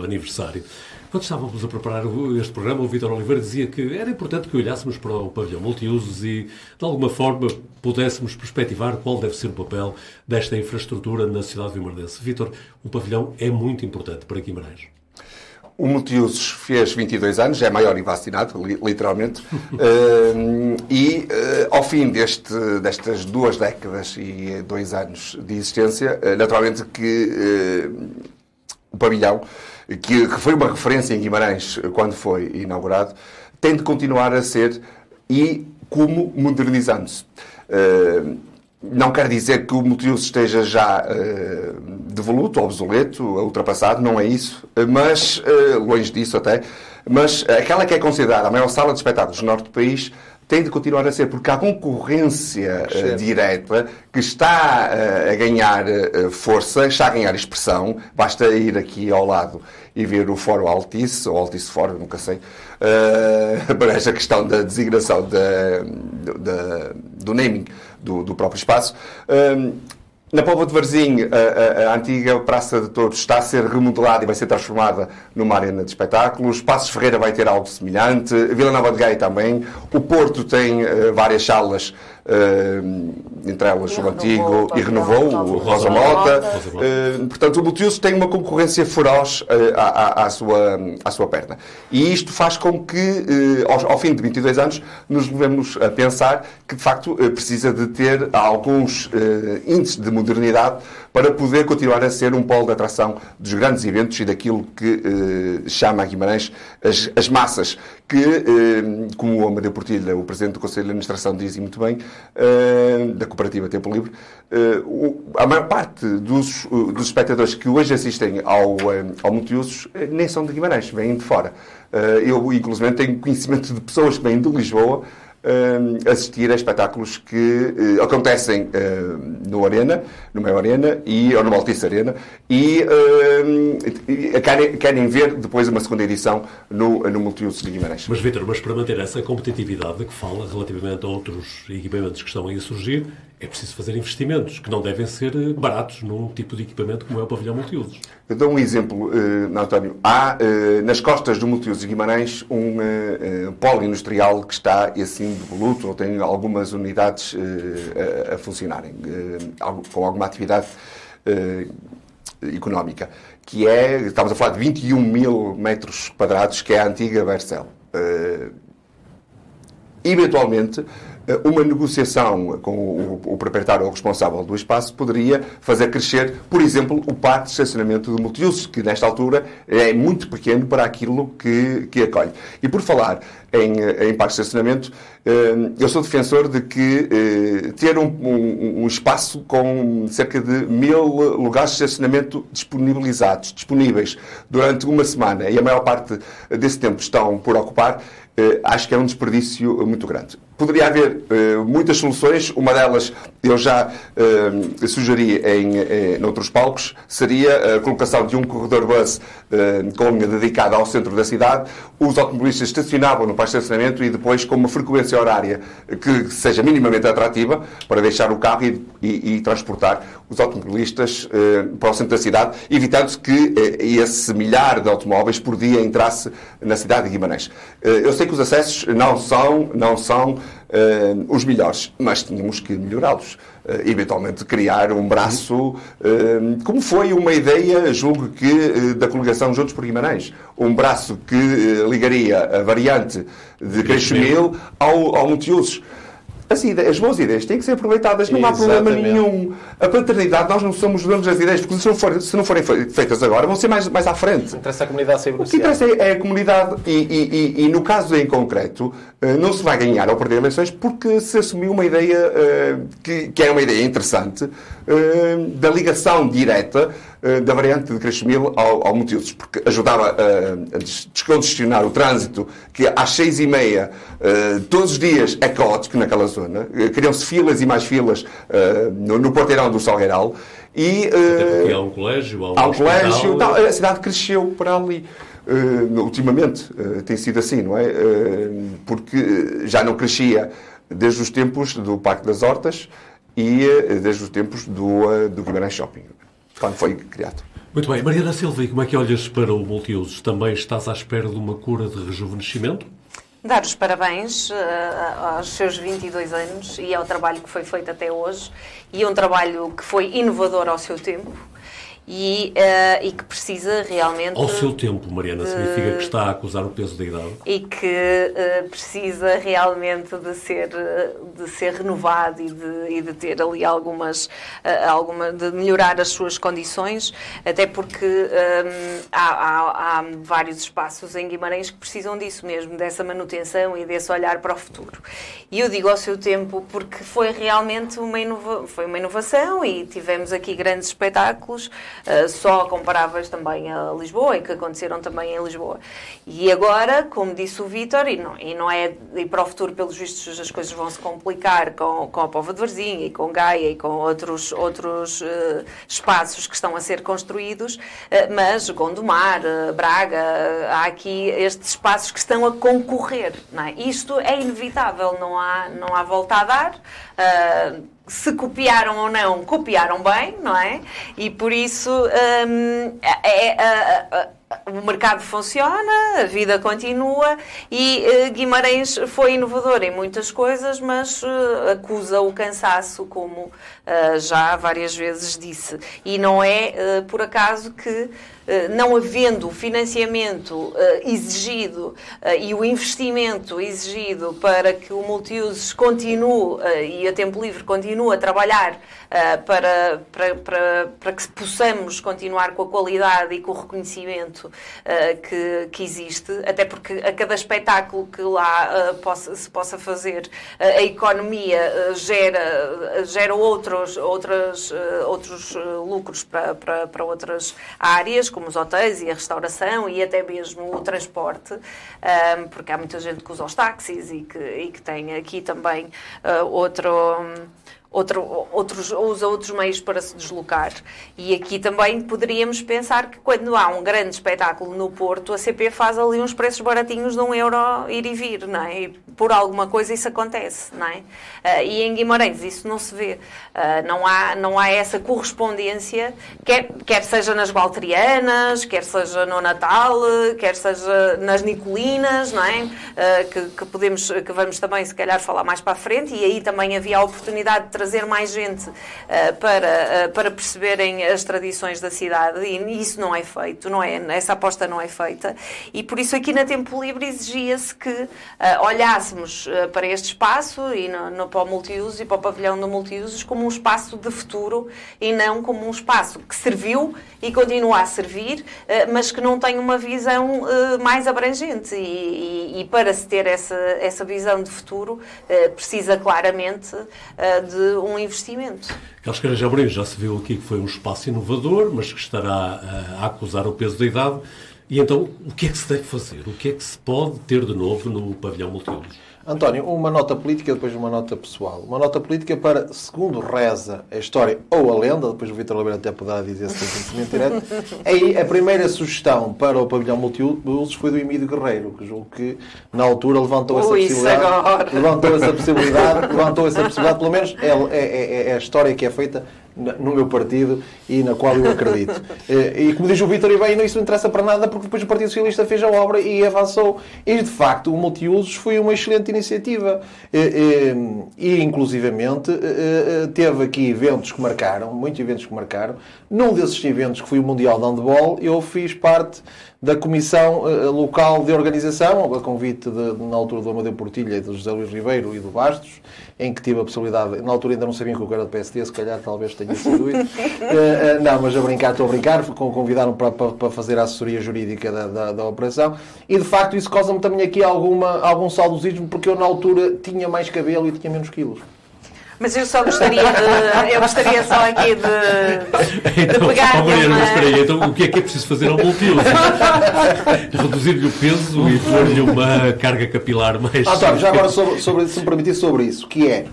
aniversário. Quando estávamos a preparar este programa, o Vítor Oliveira dizia que era importante que olhássemos para o pavilhão multiusos e, de alguma forma, pudéssemos perspectivar qual deve ser o papel desta infraestrutura na cidade de Vimardense. Vítor, o pavilhão é muito importante para Guimarães. O Multiusos fez 22 anos, é maior [laughs] e vacinado, literalmente. uh, e uh, ao fim deste, destas duas décadas e dois anos de existência, uh, naturalmente que o pavilhão que, que foi uma referência em Guimarães quando foi inaugurado, tem de continuar a ser e como modernizando-se. Uh, não quer dizer que o multiuso esteja já uh, devoluto, obsoleto, ultrapassado, não é isso, mas, uh, longe disso até, mas aquela que é considerada a maior sala de espetáculos do norte do país tem de continuar a ser, porque há concorrência uh, direta que está uh, a ganhar uh, força, está a ganhar expressão. Basta ir aqui ao lado e ver o Fórum Altice, ou Altice Fórum, nunca sei, [laughs] para esta questão da designação da, da, do naming do, do próprio espaço. Na Póvoa de Varzim, a, a, a, antiga Praça de Todos está a ser remodelada e vai ser transformada numa arena de espetáculos. Passos Ferreira vai ter algo semelhante. Vila Nova de Gaia também. O Porto tem uh, várias salas entre elas o antigo e renovou o Rosa Mota. Portanto, o Multiuso tem uma concorrência feroz uh, à, à, à, sua, à sua perna. E isto faz com que, ao, ao, fim de 22 anos, nos levemos a pensar que, de facto, precisa de ter alguns índices de modernidade para poder continuar a ser um polo de atração dos grandes eventos e daquilo que eh, chama a Guimarães as, as massas, que, eh, como o Amadeu Portilha, o Presidente do Conselho de Administração, diz muito bem, eh, da Cooperativa Tempo Livre, eh, a maior parte dos, dos espectadores que hoje assistem ao, eh, ao Multiusos eh, nem são de Guimarães, vêm de fora. eu, inclusive, tenho conhecimento de pessoas que vêm de Lisboa assistir a espetáculos que uh, acontecem uh, no Arena, no Meio Arena, e, ou no Maltice Arena, e querem, querem, ver depois uma segunda edição no, no Multiuso de Guimarães. Mas, Vitor, mas para manter essa competitividade que fala relativamente a outros equipamentos que estão aí a surgir, é preciso fazer investimentos que não devem ser eh, baratos num tipo de equipamento como é o pavilhão multiusos. Eu dou um exemplo, uh, António. Há uh, nas costas do Multiusos de Guimarães um uh, polo industrial que está assim de voluto, ou tem algumas unidades a, a, funcionarem, com alguma atividade económica, que é, estamos a falar de 21 mil metros quadrados, que é a antiga Vercel. eventualmente, uma negociação com o, o proprietário ou responsável do espaço poderia fazer crescer, por exemplo, o parque de estacionamento de multiusos, que nesta altura é muito pequeno para aquilo que, que acolhe. E por falar em, em parque de estacionamento, eh, eu sou defensor de que eh, ter um, um, um, espaço com cerca de mil lugares de estacionamento disponibilizados, disponíveis durante uma semana, e a maior parte desse tempo estão por ocupar, acho que é um desperdício muito grande. Poderia haver uh, muitas soluções, uma delas eu já uh, sugeri em, em, em outros palcos, seria a colocação de um corredor bus uh, com linha dedicada ao centro da cidade. Os automobilistas estacionavam no parque de estacionamento e depois com uma frequência horária que seja minimamente atrativa para deixar o carro e, e, e transportar os automobilistas uh, para o centro da cidade, evitando que esse milhar de automóveis por dia entrasse na cidade de Guimarães. Eu sei que os acessos não são, não são os melhores, mas tínhamos que melhorá-los. eventualmente criar um braço, como foi uma ideia, julgo que, da coligação Juntos por Guimarães. Um braço que ligaria a variante de Creixemil ao, ao Multiusos. As, ideias, as boas ideias têm que ser aproveitadas, não Exatamente. há problema nenhum. A paternidade, nós não somos donos das ideias, porque se não, for, se não forem feitas agora, vão ser mais, mais à frente. Interessa a comunidade ser O que interessa é, é a comunidade, e, e, e, e, no caso em concreto, eh, não se vai ganhar ou perder eleições porque se assumiu uma ideia uh, que, que é uma ideia interessante da ligação direta uh, da variante de Creixemil ao, ao porque ajudava a descongestionar o trânsito, que às seis e meia, todos os dias, é caótico naquela zona. Criam-se filas e mais filas no, no porteirão do Salgueiral. E, Até há um colégio, há um, há um colégio. A cidade cresceu para ali. Uh, ultimamente uh, tem sido assim, não é? Uh, porque já não crescia desde os tempos do Parque das Hortas e desde os tempos do, do Guimarães Shopping, quando foi criado. Muito bem. Mariana Silva, e como é que olhas para o multiusos? Também estás à espera de uma cura de rejuvenescimento? Dar os parabéns aos seus 22 anos e ao trabalho que foi feito até hoje e um trabalho que foi inovador ao seu tempo e, uh, e que precisa realmente. Ao seu tempo, Mariana, de... significa que está a acusar o peso da idade? E que uh, precisa realmente de ser, de ser renovado e de, e de ter ali algumas. Uh, alguma, de melhorar as suas condições, até porque um, há, há, há, vários espaços em Guimarães que precisam disso mesmo, dessa manutenção e desse olhar para o futuro. E eu digo ao seu tempo porque foi realmente uma, inova... foi uma inovação e tivemos aqui grandes espetáculos. Uh, só comparáveis também a Lisboa e que aconteceram também em Lisboa. E agora, como disse o Vítor, e não, e não é e para o futuro, pelos vistos, as coisas vão se complicar com, com a Pova de Varzinha e com Gaia e com outros, outros uh, espaços que estão a ser construídos, uh, mas Gondomar, Braga, há aqui estes espaços que estão a concorrer. Não é? Isto é inevitável, não há, não há volta a dar. Se copiaram ou não, copiaram bem, não é? E por isso um, é, é, o mercado funciona, a vida continua e uh, Guimarães foi inovador em muitas coisas, mas uh, acusa o cansaço, como uh, já várias vezes disse. E não é por acaso que eh, não havendo o financiamento eh, exigido eh, e o investimento exigido para que o multiusos continue e a Tempo Livre continue a trabalhar para, para, para, para que possamos continuar com a qualidade e com o reconhecimento que, que existe, até porque a cada espetáculo que lá possa, se possa fazer, a economia gera, gera outros, outras, outros lucros para, para, para outras áreas, como os hotéis e a restauração e até mesmo o transporte, um, porque há muita gente que usa os táxis e que, e que tem aqui também uh, outro. Um, outro, outros, usa outros meios para se deslocar. E aqui também poderíamos pensar que quando há um grande espetáculo no Porto, a CP faz ali uns preços baratinhos de um euro ir e vir, não é? E por alguma coisa isso acontece, não é? Uh, e em Guimarães isso não se vê. Uh, não, há, não há essa correspondência, quer, quer seja nas Valtrianas, quer seja no Natal, quer seja nas Nicolinas, não é? Uh, que, que, podemos, que vamos também, se calhar, falar mais para a frente, e aí também havia a oportunidade de trazer trazer mais gente uh, para, uh, para perceberem as tradições da cidade. E isso não é feito, não é, essa aposta não é feita. E por isso aqui na Tempo Livre exigia-se que uh, olhássemos para este espaço e no, no, para o multiuso e para o pavilhão do multiusos como um espaço de futuro e não como um espaço que serviu e continua a servir, mas que não tem uma visão mais abrangente. E, e, e para se ter essa, essa visão de futuro precisa claramente de um investimento. Carajá Amorim já se viu aqui que foi um espaço inovador, mas que estará eh, a acusar o peso da idade. E então, o que é que se deve fazer? O que é que se pode ter de novo no pavilhão multiusos? António, uma nota política, depois uma nota pessoal. Uma nota política para, segundo reza a história ou a lenda, depois o Vitor Oliveira até poderá dizer se tem conhecimento direto, [laughs] aí a primeira sugestão para o pavilhão multiusos foi do Emílio Guerreiro, que julgo que na altura levantou essa possibilidade. Levantou essa possibilidade, levantou essa possibilidade, pelo menos é, é, é, é a história que é feita no meu partido e na qual eu acredito. [laughs] Eh, e como diz o Vítor, e bem, isso não interessa para nada porque depois o Partido Socialista fez a obra e avançou. E de facto, o multiusos foi uma excelente iniciativa. E, eh, eh, e inclusivamente teve aqui eventos que marcaram, muitos eventos que marcaram. Num desses eventos, que foi o Mundial de Handball, eu fiz parte da Comissão Local de Organização, a convite de, na altura do Amadeu Portilha e do José Luís Ribeiro e do Bastos, em que tive a possibilidade, na altura ainda não sabiam que eu era do PSD, se calhar talvez tenha sido isso. uh, [laughs] não, mas a brincar, estou a brincar, convidaram para, para, para fazer a assessoria jurídica da, da, da operação e de facto isso causa-me também aqui alguma, algum saudosismo porque eu na altura tinha mais cabelo e tinha menos quilos. Mas eu só gostaria de. Eu gostaria só aqui de. Então, de pegar. Oh, Mariana, uma... aí, então o que é que é preciso fazer ao multiuso? [laughs] Reduzir-lhe o peso e pôr-lhe uma carga capilar mais. António, já agora, sobre, sobre, se me permitir, sobre isso, que é.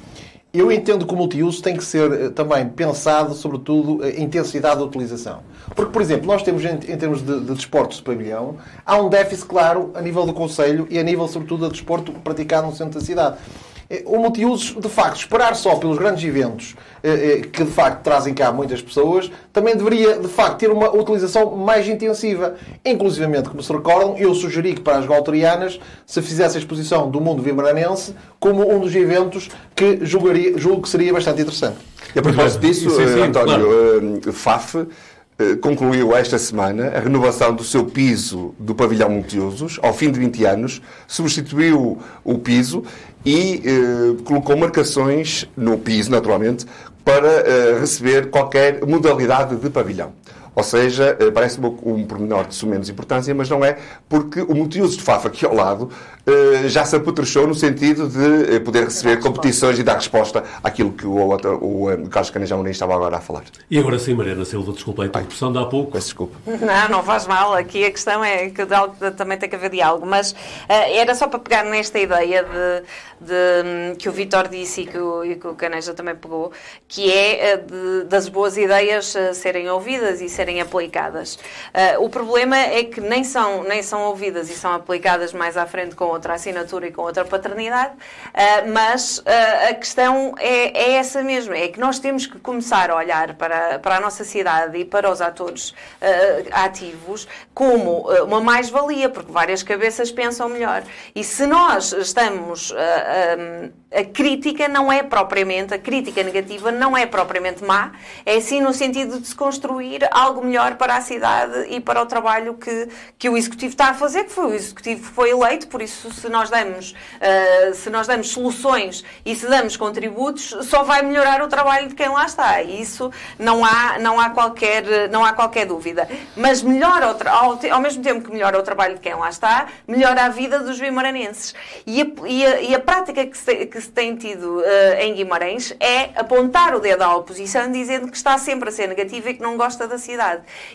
Eu entendo que o multiuso tem que ser eh, também pensado, sobretudo, a intensidade da utilização. Porque, por exemplo, nós temos, em, termos de, de desportos de pavilhão, há um déficit claro a nível do Conselho e a nível, sobretudo, de desporto praticado no centro da cidade. Eh, o multiusos, de facto, esperar só pelos grandes eventos eh, eh, que de facto trazem cá muitas pessoas, também deveria de facto ter uma utilização mais intensiva. Inclusivamente, como se recordam, eu sugeri que para as Galterianas se fizesse a exposição do mundo vimaranense como um dos eventos que julgaria, julgo que seria bastante interessante. E a propósito disso, sim, sim, António, claro. FAF concluiu esta semana a renovação do seu piso do pavilhão multiusos, ao fim de 20 anos, substituiu o piso e eh, colocou marcações no piso, naturalmente, para eh, receber qualquer modalidade de pavilhão. Ou seja, eh, parece-me um pormenor de menos importância, mas não é, porque o multiuso de Fafa aqui ao lado eh, já se apetrechou no sentido de poder receber competições e dar resposta àquilo que o, o, o Carlos Canejão estava agora a falar. E agora sim, Mariana Silva, desculpa a interrupção de há pouco. Peço desculpa. Não, não faz mal. Aqui a questão é que também tem que haver diálogo, mas uh, era só para pegar nesta ideia de, de que o Vitor disse e que o, e que o Caneja também pegou, que é de, das boas ideias serem ouvidas e serem aplicadas. Uh, o problema é que nem são, nem são ouvidas e são aplicadas mais à frente com outra assinatura e com outra paternidade, uh, mas uh, a questão é, é, essa mesmo, é que nós temos que começar a olhar para, para a nossa cidade e para os atores ativos como uma mais-valia, porque várias cabeças pensam melhor. E se nós estamos a crítica não é propriamente, a crítica negativa não é propriamente má, é sim no sentido de se construir algo melhor para a cidade e para o trabalho que, que o Executivo está a fazer, que foi o Executivo que foi eleito, por isso se nós damos, uh, se nós damos soluções e se damos contributos, só vai melhorar o trabalho de quem lá está. E isso não há, não há, qualquer, não há qualquer dúvida. Mas melhora ao, ao, mesmo tempo que melhora o trabalho de quem lá está, melhora a vida dos bimaranenses. E a, e a, e a prática que se, que se tem tido uh, em Guimarães é apontar o dedo à oposição dizendo que está sempre a ser negativa e que não gosta da cidade.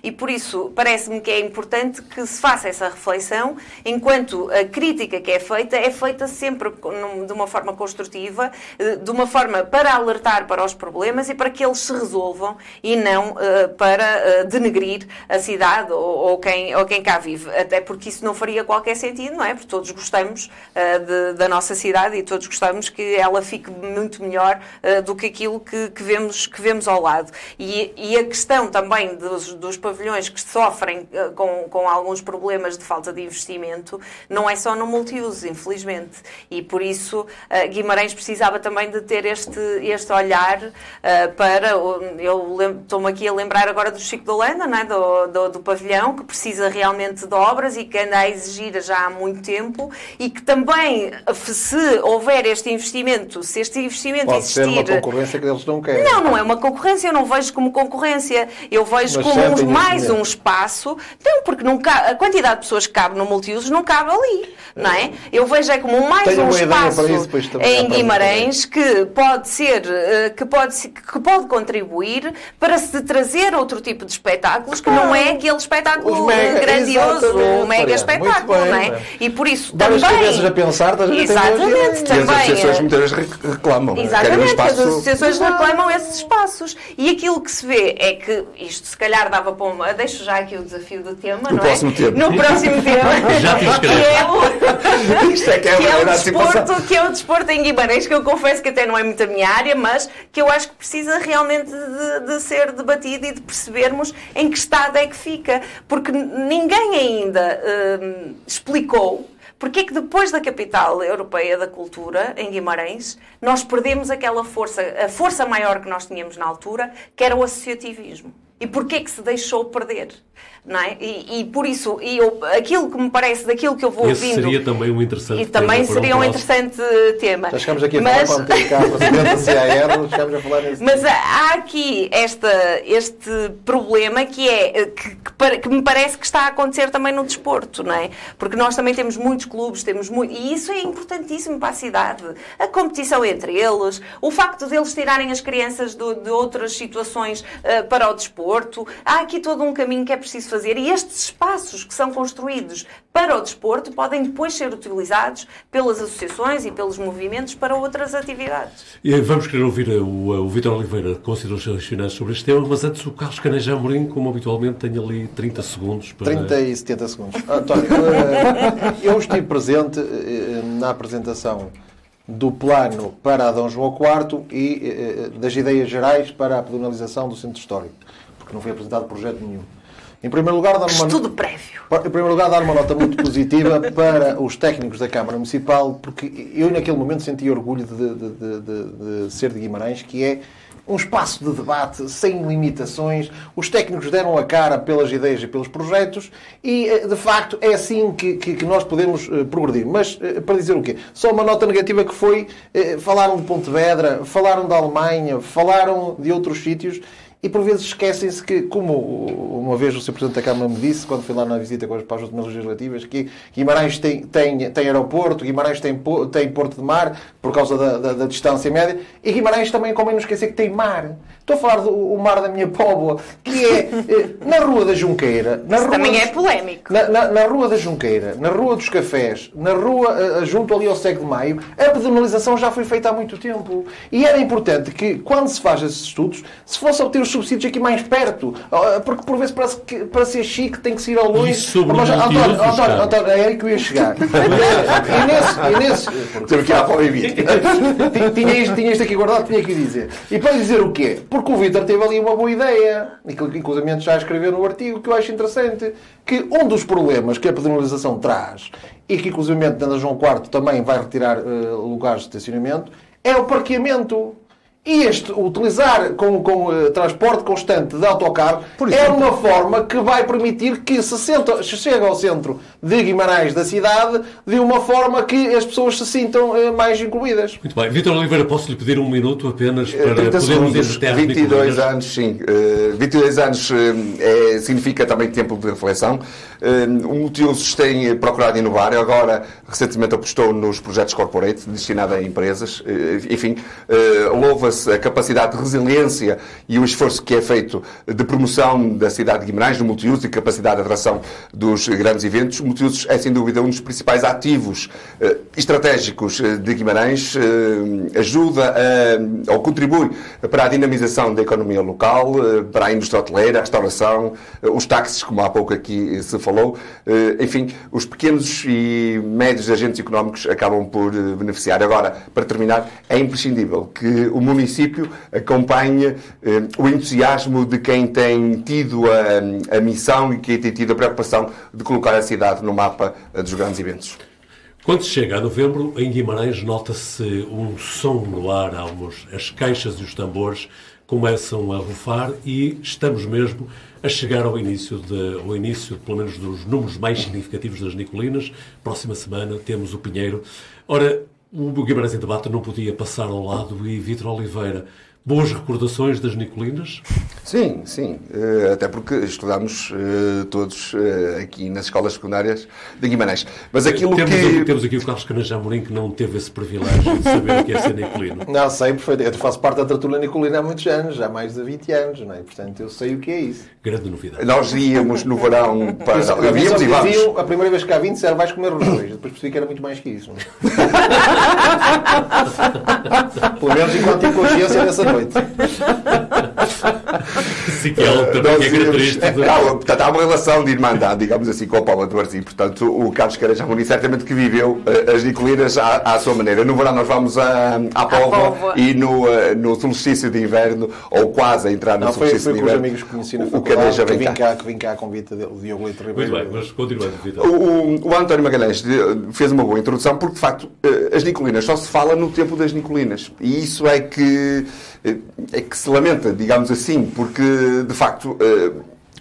E por isso parece-me que é importante que se faça essa reflexão, enquanto a crítica que é feita é feita sempre de uma forma construtiva, uh, de uma forma para alertar para os problemas e para que eles se resolvam e não uh, para denegrir a cidade ou, quem, ou quem cá vive. Até porque isso não faria qualquer sentido, não é? Porque todos gostamos de, da nossa cidade e todos gostamos que ela fique muito melhor do que aquilo que, que, vemos, que vemos ao lado. E, e a questão também dos, dos pavilhões que sofrem uh, com, com alguns problemas de falta de investimento não é só no multiuso, infelizmente. E por isso uh, Guimarães precisava também de ter este, este olhar para. Eu estou-me aqui a lembrar agora do Chico de Holanda, não é? do, do, do pavilhão, que precisa realmente de obras e que anda a exigir já há muito tempo e que também, se houver este investimento, investimento, se este investimento Pode existir. Ser uma concorrência que eles não querem. Não, não é uma concorrência, eu não vejo como concorrência. Eu vejo Mas como um, mais um espaço. Não, porque não cabe, a quantidade de pessoas que cabe no multiusos não cabe ali. Não é? Eu vejo é como mais Tenho um espaço isso, em Guimarães que pode ser, eh, que pode, que pode contribuir para se trazer outro tipo de espetáculos que não é aquele espetáculo mega, grandioso, o mega espetáculo, bem, não é? E por isso Várias também. a pensar, exatamente, também muitas vezes reclamam. Exatamente, um espaço... as associações reclamam esses espaços. E aquilo que se vê é que isto se calhar dava para uma. Deixo já aqui o desafio do tema, no não próximo é? Tema. No próximo tema. [laughs] já te que é o, Isto é que é, que é o desporto, que é o desporto em Guimarães, que eu confesso que até não é muito a minha área, mas que eu acho que precisa realmente de, de ser debatido e de percebermos em que estado é que fica. Porque ninguém ainda hum, explicou porque é que depois da capital europeia da cultura, em Guimarães, nós perdemos aquela força, a força maior que nós tínhamos na altura, que era o associativismo? E porquê que se deixou perder? Não é? e, e por isso, e eu, aquilo que me parece daquilo que eu vou Esse ouvindo... seria também um interessante e também seria um, um interessante tema. Já chegamos aqui a mas... falar quando tem cá a Presidente da CAR, chegamos a falar nesse Mas há aqui esta, este problema que é, que, que, que, me parece que está a acontecer também no desporto, não é? Porque nós também temos muitos clubes, temos muito, e isso é importantíssimo para a cidade. A competição entre eles, o facto de eles tirarem as crianças de, de outras situações uh, para o desporto, desporto. Há aqui todo um caminho que é preciso fazer e estes espaços que são construídos para o desporto podem depois ser utilizados pelas associações e pelos movimentos para outras atividades. E vamos querer ouvir o, o Vitor Oliveira, considerações finais sobre este tema, mas antes o Carlos Caneja Amorim, como habitualmente, tem ali 30 segundos para... 30 e 70 segundos. António, eh, eu estive presente eh, na apresentação do plano para Adão João IV e eh, das ideias gerais para a pedonalização do centro histórico porque não foi apresentado projeto nenhum. Em primeiro lugar, dar uma, Estudo prévio. Em primeiro lugar, dar uma nota muito positiva [laughs] para os técnicos da Câmara Municipal, porque eu naquele momento senti orgulho de, de, de, de ser de Guimarães, que é um espaço de debate sem limitações. Os técnicos deram a cara pelas ideias e pelos projetos e, eh, de facto, é assim que, que, que nós podemos uh, progredir. Mas, uh, para dizer o quê? Só uma nota negativa que foi, uh, falaram de Pontevedra, falaram da Alemanha, falaram de outros sítios e por vezes esquecem-se que, como uma vez o Sr. Presidente da Câmara me disse, quando fui lá na visita para as últimas legislativas, que Guimarães tem, tem, tem aeroporto, Guimarães tem, tem porto de mar, por causa da, da, da distância média, e Guimarães também, como não esquecer, que tem mar. Estou a falar do mar da minha póvoa, que é eh, na Rua da Junqueira. Na rua também é polémico. Na, na, na, Rua da Junqueira, na Rua dos Cafés, na Rua, uh, junto ali ao Cego de Maio, a pedonalização já foi feita há muito tempo. E era importante que, quando se faz esses estudos, se fosse obter os subsídios aqui mais perto. Porque por vezes parece que para ser chique tem que se ir ao longe. Isso sobre Mas, António, António, António, é aí que eu ia chegar. [laughs] e nesse. E nesse Teve que ir à [laughs] tinha, isto, tinha isto aqui guardado, tinha que dizer. E para dizer o quê? Porque o Vitor teve ali uma boa ideia, e que inclusive já escreveu no artigo, que eu acho interessante, que um dos problemas que a pedonalização traz, e que inclusive na João IV também vai retirar uh, lugares de estacionamento, é o parqueamento. E este, utilizar com, com uh, transporte constante de autocarro é uma forma que vai permitir que se, senta, se chegue ao centro de Guimarães da cidade de uma forma que as pessoas se sintam uh, mais incluídas. Muito bem. Vitor Oliveira, posso-lhe pedir um minuto apenas para podermos ir 22 anos, sim. Uh, 22 anos é, significa também tempo de reflexão. Uh, o Multiusos tem procurado inovar. Agora, recentemente apostou nos projetos corporate destinados a empresas. enfim, louva-se a capacidade de resiliência e o esforço que é feito de promoção da cidade de Guimarães, do multiuso e capacidade de atração dos grandes eventos. O multiuso é, sem dúvida, um dos principais ativos eh, estratégicos eh, de Guimarães, eh, ajuda a, ou contribui para a dinamização da economia local, para a indústria hoteleira, a restauração, os táxis, como há pouco aqui se falou. Enfim, os pequenos e médios agentes económicos acabam por beneficiar. Agora, para terminar, é imprescindível que o município município acompanha eh, o entusiasmo de quem tem tido a, a missão e quem tem tido a preocupação de colocar a cidade no mapa eh, dos grandes eventos. Quando se chega a novembro, em Guimarães nota-se um som no ar, as caixas e os tambores começam a rufar e estamos mesmo a chegar ao início, de, ao início, pelo menos, dos números mais significativos das Nicolinas. Próxima semana temos o Pinheiro. Ora, o Guimarães em Debate não podia passar ao lado e Vitor Oliveira boas recordações das Nicolinas? Sim, sim. Eh, até porque estudámos eh, todos eh, aqui nas escolas secundárias de Guimarães. Mas aquilo temos, que... Temos aqui o Carlos Canajá Morim que não teve esse privilégio de saber o que é ser Nicolino. [laughs] Não, sei perfeitamente. Eu faço parte da tertúlia Nicolina há muitos anos, há mais de 20 anos, não é? Portanto, eu sei o que é isso. Grande novidade. Nós íamos no verão para... Eu, íamos e vamos. a primeira vez que há 20 disseram vais comer os dois. Depois percebi que era muito mais que isso. É? [laughs] [laughs] Pelo menos enquanto consciência dessa noite noite. Sim, que é também é característico. portanto, há uma relação de irmandade, digamos assim, com o Paulo de Varzim. Portanto, o Carlos Careja Muni certamente que viveu uh, as Nicolinas à, à, sua maneira. No verão nós vamos a, à Póvoa e no, uh, no solstício de inverno, ou quase a entrar no Não, solstício foi, foi de inverno. amigos que conheci na o Careja vem cá. cá. Que vim cá a convite dele, o Diogo Leite Ribeiro. Muito bem, mas continuando, Vitor. O, o, o António Magalhães fez uma boa introdução, porque de facto uh, as Nicolinas só se fala no tempo das Nicolinas. E isso é que é que se lamenta, digamos assim, porque, de facto, eh,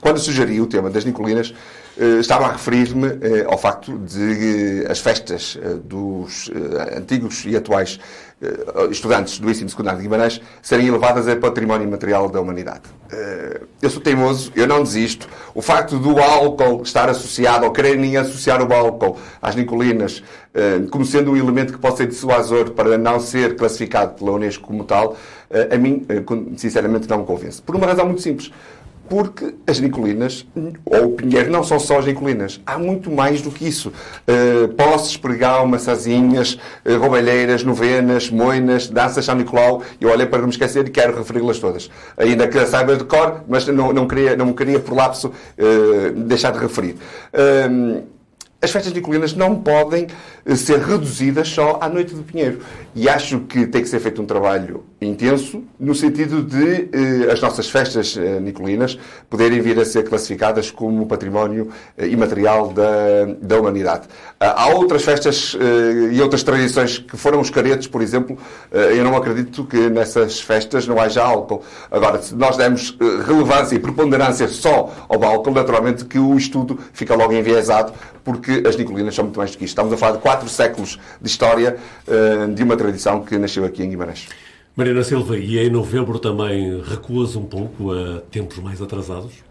quando sugeri o tema das Nicolinas, eh, estava a referir-me eh, ao facto de as festas dos antigos e atuais estudantes do ensino secundário de Guimarães serem elevadas a património material da humanidade. Eu sou teimoso, eu não desisto. O facto do álcool estar associado, ou quererem associar o álcool às Nicolinas, como sendo um elemento que pode ser dissuasor para não ser classificado pela Unesco como tal, eh, a mim, eh, sinceramente, não me convence. Por uma razão muito simples. Porque as Nicolinas, ou o Pinheiro, não são só as Nicolinas. Há muito mais do que isso. Uh, posses, pregal, maçazinhas, uh, roubalheiras, novenas, moinas, danças São Nicolau. Eu olhei para não me esquecer e quero referi-las todas. Ainda que saiba de cor, mas não, não, queria, não queria, por lapso, uh, deixar de referir. As festas nicolinas não podem eh, ser reduzidas só à noite de Pinheiro. E acho que tem que ser feito um trabalho intenso, no sentido de eh, as nossas festas eh, nicolinas poderem vir a ser classificadas como património eh, imaterial da, da humanidade. Ah, há outras festas eh, e outras tradições que foram os caretos, por exemplo. Eh, eu não acredito que nessas festas não haja álcool. Agora, se nós demos relevância e preponderância só ao álcool, naturalmente que o estudo fica logo enviesado, porque as Nicolinas são muito mais do que isto. Estamos a falar de quatro séculos de história uh, de uma tradição que nasceu aqui em Guimarães. Marina Silva, e em novembro também recuas um pouco a tempos mais atrasados?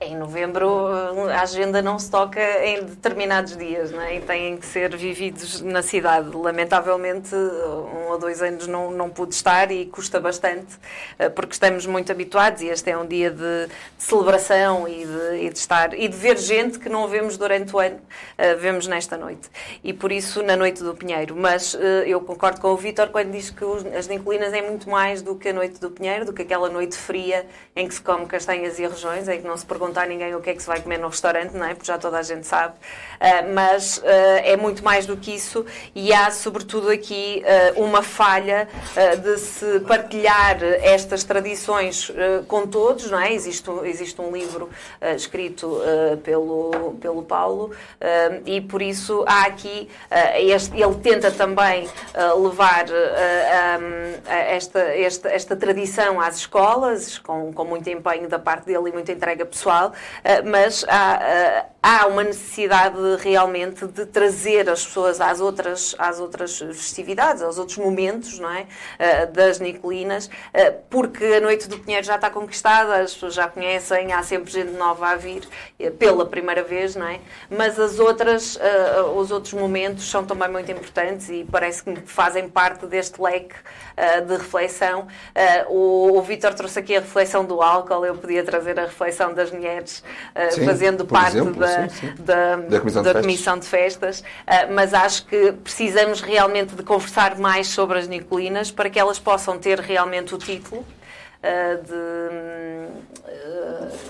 Em novembro a agenda não se toca em determinados dias né? e têm que ser vividos na cidade. Lamentavelmente, um ou dois anos não, não pude estar e custa bastante eh, porque estamos muito habituados e este é um dia de, de celebração e de, e de, estar e de ver gente que não vemos durante o ano, uh, vemos nesta noite. E por isso na Noite do Pinheiro. Mas uh, eu concordo com o Vítor quando diz que as Nincolinas é muito mais do que a Noite do Pinheiro, do que aquela noite fria em que se come castanhas e arrojões, em que não se perguntar a ninguém o que é que se vai comer no restaurante, não é? Porque já toda a gente sabe. Uh, mas uh, é muito mais do que isso e há, sobretudo, aqui uh, uma falha de se partilhar estas tradições com todos, não é? Existe, existe um livro escrito pelo, pelo Paulo e, por isso, há aqui. Este, ele tenta também levar esta, esta, esta tradição às escolas, com, com muito empenho da parte dele e muita entrega pessoal, eh, mas há, eh, há uma necessidade realmente de trazer as pessoas às outras, às outras festividades, aos outros momentos não é? Eh, das Nicolinas, porque a Noite do Pinheiro já está conquistada, as pessoas já conhecem, há sempre gente nova a vir pela primeira vez, não é? mas as outras, os outros momentos são também muito importantes e parece que fazem parte deste leque de reflexão. O, o Vítor trouxe aqui a reflexão do álcool, eu podia trazer a reflexão das mulheres sim, fazendo parte exemplo, da, sim, sim. da, da, comissão, da de comissão, de festas, uh, mas acho que precisamos realmente de conversar mais sobre as Nicolinas para que elas possam ter realmente o título de uh,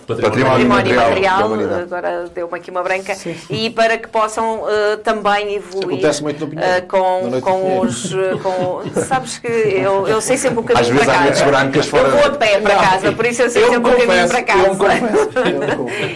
património, património material, material agora deu-me aqui uma branca, sim, e para que possam uh, também evoluir com, com os. Com, sabes que eu, eu sei sempre um caminho Às vezes para casa. brancas fora. Eu vou a pé para casa, por isso eu sei eu sempre confesso, um caminho para casa.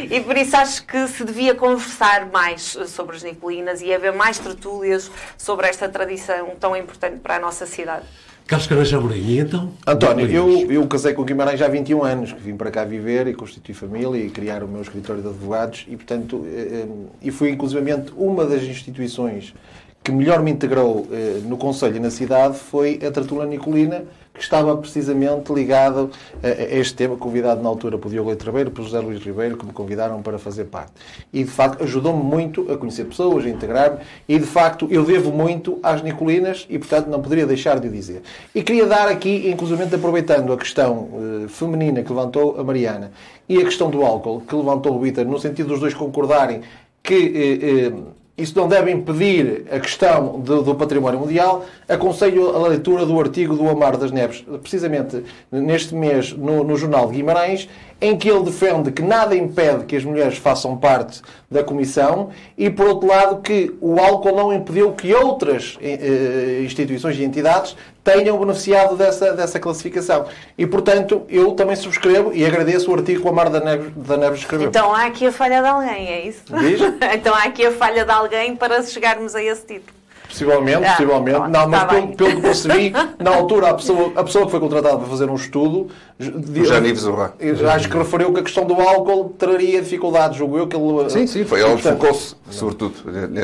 [laughs] e por isso acho que se devia conversar mais sobre as Nicolinas e haver mais tertúlias sobre esta tradição tão importante para a nossa cidade. Carlos Caranja Amorim, e então? António, eu, eu casei com Guimarães já há 21 anos, que vim para cá viver e constituir família e criar o meu escritório de advogados e, portanto, eh, eh, e fui inclusivamente uma das instituições que melhor me integrou eh, no Conselho e na cidade foi a Tertula Nicolina, que estava precisamente ligado a, este tema, convidado na altura por Diogo Leite Ribeiro, por José Luís Ribeiro, que me convidaram para fazer parte. E, de facto, ajudou-me muito a conhecer pessoas, a integrar-me, e, de facto, eu devo muito às Nicolinas e, portanto, não poderia deixar de o dizer. E queria dar aqui, inclusive aproveitando a questão uh, feminina que levantou a Mariana e a questão do álcool que levantou o Vitor, no sentido dos dois concordarem que... Uh, uh, isso não deve impedir a questão do, do, património mundial. Aconselho a leitura do artigo do Amar das Neves, precisamente neste mês, no, no jornal de Guimarães, em que ele defende que nada impede que as mulheres façam parte da comissão e, por outro lado, que o álcool não impediu que outras eh, instituições e entidades tenham beneficiado dessa, dessa classificação. E, portanto, eu também subscrevo e agradeço o artigo que o Amar da Neves, da Neves escreveu. Então há aqui a falha de alguém, é isso? Diz? [laughs] então há aqui a falha de alguém para chegarmos a esse título. Possivelmente, ah, possivelmente. Pronto, não, mas tá pelo, pelo, que percebi, [laughs] na altura, a pessoa, a pessoa que foi contratada para fazer um estudo. Já Nives Acho que referiu que a questão do álcool traria dificuldades, julgo eu. Que ele, sim, sim, foi. Ele focou-se, sobretudo,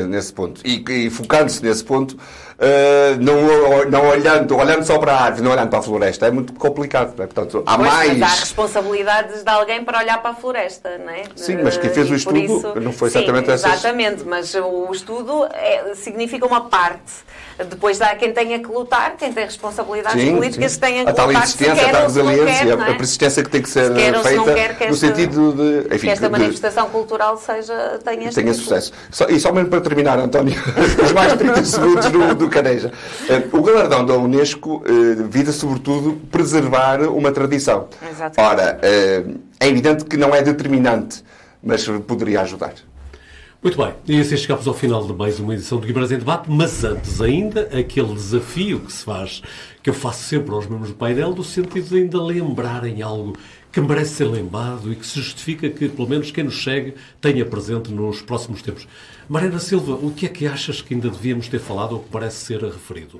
nesse ponto. E, e focando-se nesse ponto, Uh, não, não olhando, olhando só para a árvore, não olhando para a floresta, é muito complicado. É? Portanto, há pois, mais. Mas há responsabilidades de alguém para olhar para a floresta, não é? Sim, mas quem fez o estudo isso... não foi exatamente essa. Exatamente, mas o estudo é, significa uma parte. Depois há quem tenha que lutar, quem tem responsabilidades sim, políticas sim. tenha que a tal lutar. Insistência, a tal resiliência, quer, é? a persistência que tem que ser feita quer, que no sentido de. Enfim, que esta de, manifestação cultural seja, tenha, tenha sucesso. Só, e só mesmo para terminar, António, [laughs] os mais 30 segundos do, do Caneja. Eh, o galardão da Unesco eh, visa, sobretudo, preservar uma tradição. Exatamente. Ora, eh, é evidente que não é determinante, mas poderia ajudar. Muito bem, e assim chegamos ao final de mais uma edição do Guimarães em Debate, mas antes ainda, aquele desafio que se faz, que eu faço sempre aos membros do painel, no sentido de ainda lembrarem algo que merece ser lembrado e que se justifica que, pelo menos, quem nos segue tenha presente nos próximos tempos. Mariana Silva, o que é que achas que ainda devíamos ter falado ou que parece ser referido?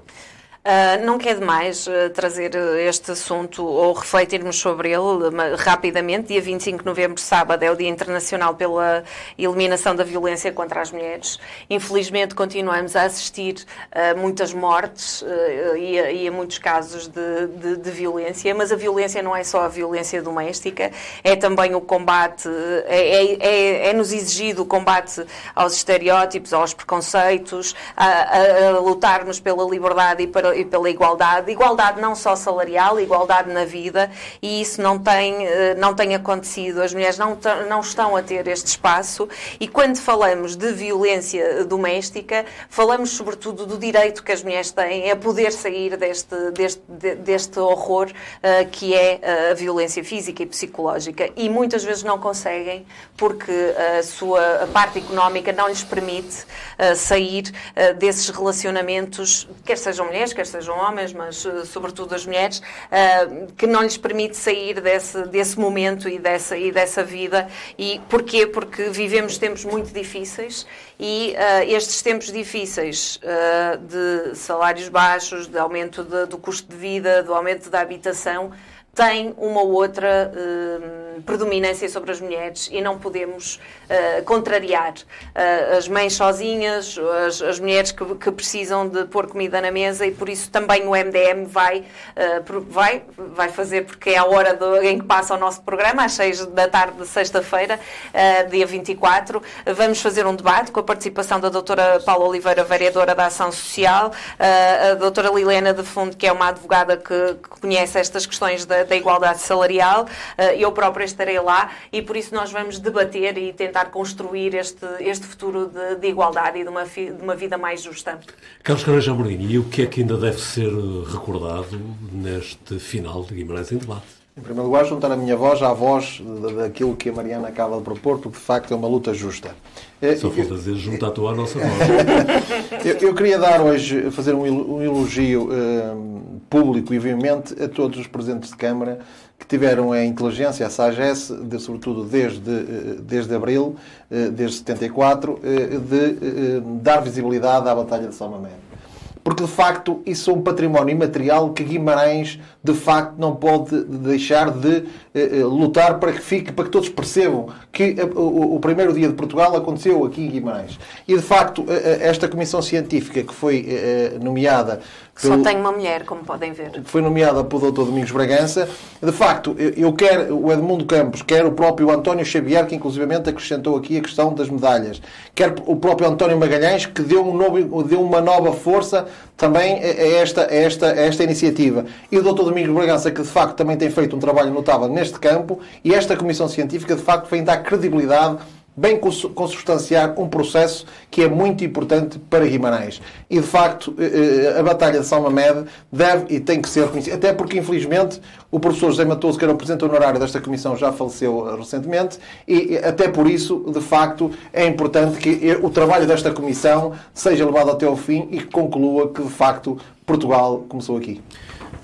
Uh, não quer demais uh, trazer este assunto ou refletirmos sobre ele rapidamente. Dia 25 de novembro, sábado, é o Dia Internacional pela Eliminação da Violência contra as Mulheres. Infelizmente, continuamos a assistir a muitas mortes e a, e, a, muitos casos de, de, de, violência, mas a violência não é só a violência doméstica, é também o combate, é, é, é, é nos exigido o combate aos estereótipos, aos preconceitos, a, a, a lutarmos pela liberdade e para e pela igualdade, igualdade não só salarial, igualdade na vida, e isso não tem, eh, não tem acontecido. As mulheres não, não estão a ter este espaço, e quando falamos de violência doméstica, falamos sobretudo do direito que as mulheres têm a poder sair deste, deste, deste horror uh, que é eh, a violência física e psicológica. E muitas vezes não conseguem porque a sua a parte económica não lhes permite uh, sair uh, desses relacionamentos, quer sejam mulheres, quer sejam homens, mas uh, sobretudo as mulheres, uh, que não lhes permite sair desse, desse momento e dessa, e dessa vida. E porquê? Porque vivemos tempos muito difíceis e uh, estes tempos difíceis de salários baixos, de aumento de, do custo de vida, do aumento da habitação, têm uma outra predominância sobre as mulheres e não podemos uh, contrariar uh, as mães sozinhas, as, as mulheres que, que, precisam de pôr comida na mesa e por isso também o MDM vai, uh, vai, vai fazer, porque é a hora do, em que passa o nosso programa, às 6 da tarde de sexta-feira, dia 24. Vamos fazer um debate com a participação da doutora Paula Oliveira, vereadora da Ação Social, a doutora Lilena de Fundo, que é uma advogada que, que conhece estas questões da, da igualdade salarial, eu própria estarei lá e por isso nós vamos debater e tentar construir este, este futuro de, de igualdade e de uma, de uma vida mais justa. Carlos Caranja Amorim, e o que é que ainda deve ser recordado neste final de Guimarães em debate? Em primeiro lugar, juntar a minha voz à voz daquilo que a Mariana acaba de propor, porque de facto é uma luta justa. É, Só falta dizer, junta a tua à nossa voz. [laughs] eu, eu, queria dar hoje, fazer um elogio um, público e veemente a todos os presentes de Câmara que tiveram a inteligência, a sagesse, de, sobretudo desde, eh, desde abril, eh, desde 74, eh, de dar visibilidade à Batalha de São Mamede porque de facto isso é um património imaterial que Guimarães de facto não pode deixar de lutar para que fique, para que todos percebam que o, o, primeiro dia de Portugal aconteceu aqui em Guimarães. E de facto esta comissão científica que foi eh, nomeada pelo, Só tem uma mulher, como podem ver. Foi nomeada pelo Dr. Domingos Bragança. De facto, eu quero o Edmundo Campos, quer o próprio António Xavier, que inclusivamente acrescentou aqui a questão das medalhas, quer o próprio António Magalhães, que deu, um novo, deu uma nova força também a esta, a esta, a esta iniciativa. E o Dr. Domingos Bragança, que de facto também tem feito um trabalho notável neste campo, e esta Comissão Científica de facto vem dar credibilidade bem consubstanciar um processo que é muito importante para Guimarães. E, de facto, eh, eh, a Batalha de São Mamed deve e tem que ser reconhecida. Até porque, infelizmente, o professor José Matoso, que era o presidente honorário desta comissão, já faleceu eh, recentemente e, até por isso, de facto, é importante que o trabalho desta comissão seja levado até ao fim e que conclua que, de facto, Portugal começou aqui.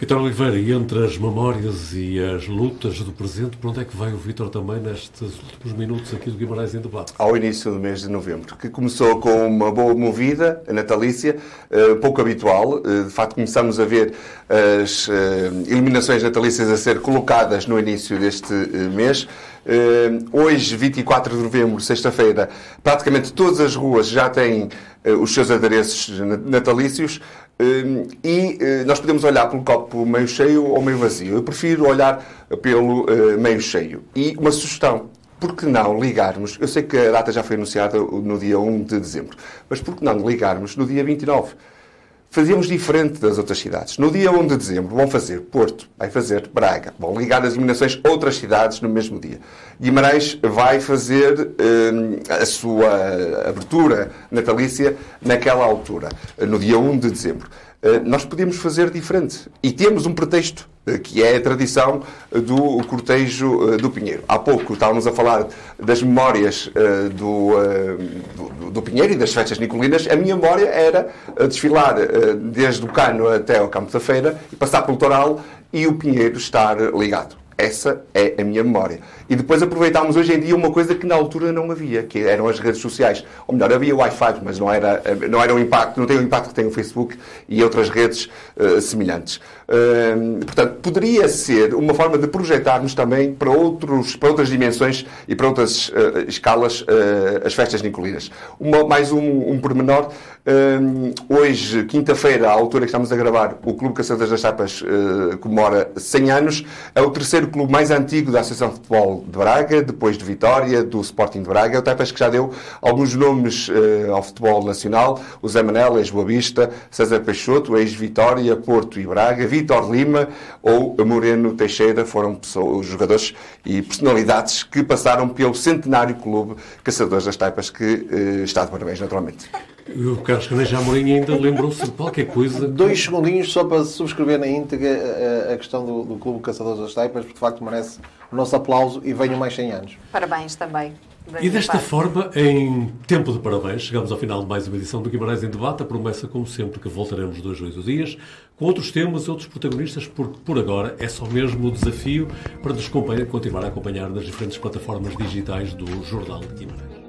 Vitor Oliveira, e entre as memórias e as lutas do presente, para onde é que vai o Vitor também nestes últimos minutos aqui do Guimarães em debate? Ao início do mês de novembro, que começou com uma boa movida natalícia, eh, pouco habitual. Eh, de facto, começamos a ver as eh, eliminações natalícias a ser colocadas no início deste mês. Hoje, 24 de novembro, sexta-feira, praticamente todas as ruas já têm os seus adereços natalícios. Hum, e eh, nós podemos olhar pelo copo meio cheio ou meio vazio. Eu prefiro olhar pelo eh, meio cheio. E uma sugestão. Por que não ligarmos? Eu sei que a data já foi anunciada no dia 1 de dezembro, mas por que não ligarmos no dia 29? Fazíamos diferente das outras cidades. No dia 1 de dezembro vão fazer Porto, vai fazer Braga, vão ligar as eliminações a outras cidades no mesmo dia. Guimarães vai fazer hum, a sua abertura natalícia naquela altura, no dia 1 de dezembro. Eh, nós podíamos fazer diferente. E temos um pretexto, eh, que é a tradição do cortejo eh, do Pinheiro. Há pouco estávamos a falar das memórias do, do, do Pinheiro e das festas nicolinas. A minha memória era desfilar desde o Cano até ao Campo da Feira e passar pelo Toral e o Pinheiro estar ligado Essa é a minha memória. E depois aproveitámos hoje em dia uma coisa que na altura não havia, que eram as redes sociais. Ou melhor, havia Wi-Fi, mas não era, não era o impacto, não tem o impacto que tem o Facebook e outras redes uh, semelhantes. Uh, portanto, poderia ser uma forma de projetarmos também para, outros, para outras dimensões e para outras uh, escalas as festas nicolinas. Uma, mais um, um pormenor. hoje, quinta-feira, à altura que estamos a gravar, o Clube Caçadores das Chapas comemora 100 anos. É o terceiro clube mais antigo da Associação de Futebol de Braga, depois de Vitória, do Sporting de Braga. O Tapas que já deu alguns nomes uh, ao futebol nacional. O Zé Manel, ex-Boa Vista, César Peixoto, ex-Vitória, Porto e Braga, Vitor Lima ou Moreno Teixeira foram pessoas, jogadores e personalidades que passaram pelo centenário clube Caçadores das Taipas, que uh, está de parabéns, naturalmente. O Carlos Caneja Amorim ainda lembrou-se de qualquer coisa. Dois segundinhos só para subscrever na íntegra a, a questão do, do Clube Caçadores das Taipas, porque de facto merece o nosso aplauso e venham mais 100 anos. Parabéns também. E desta parte. forma, em tempo de parabéns, chegamos ao final de mais uma edição do Guimarães em Debate. A promessa, como sempre, que voltaremos dois, oito dias, com outros temas outros protagonistas, porque por agora é só mesmo o desafio para nos continuar a acompanhar nas diferentes plataformas digitais do Jornal de Guimarães.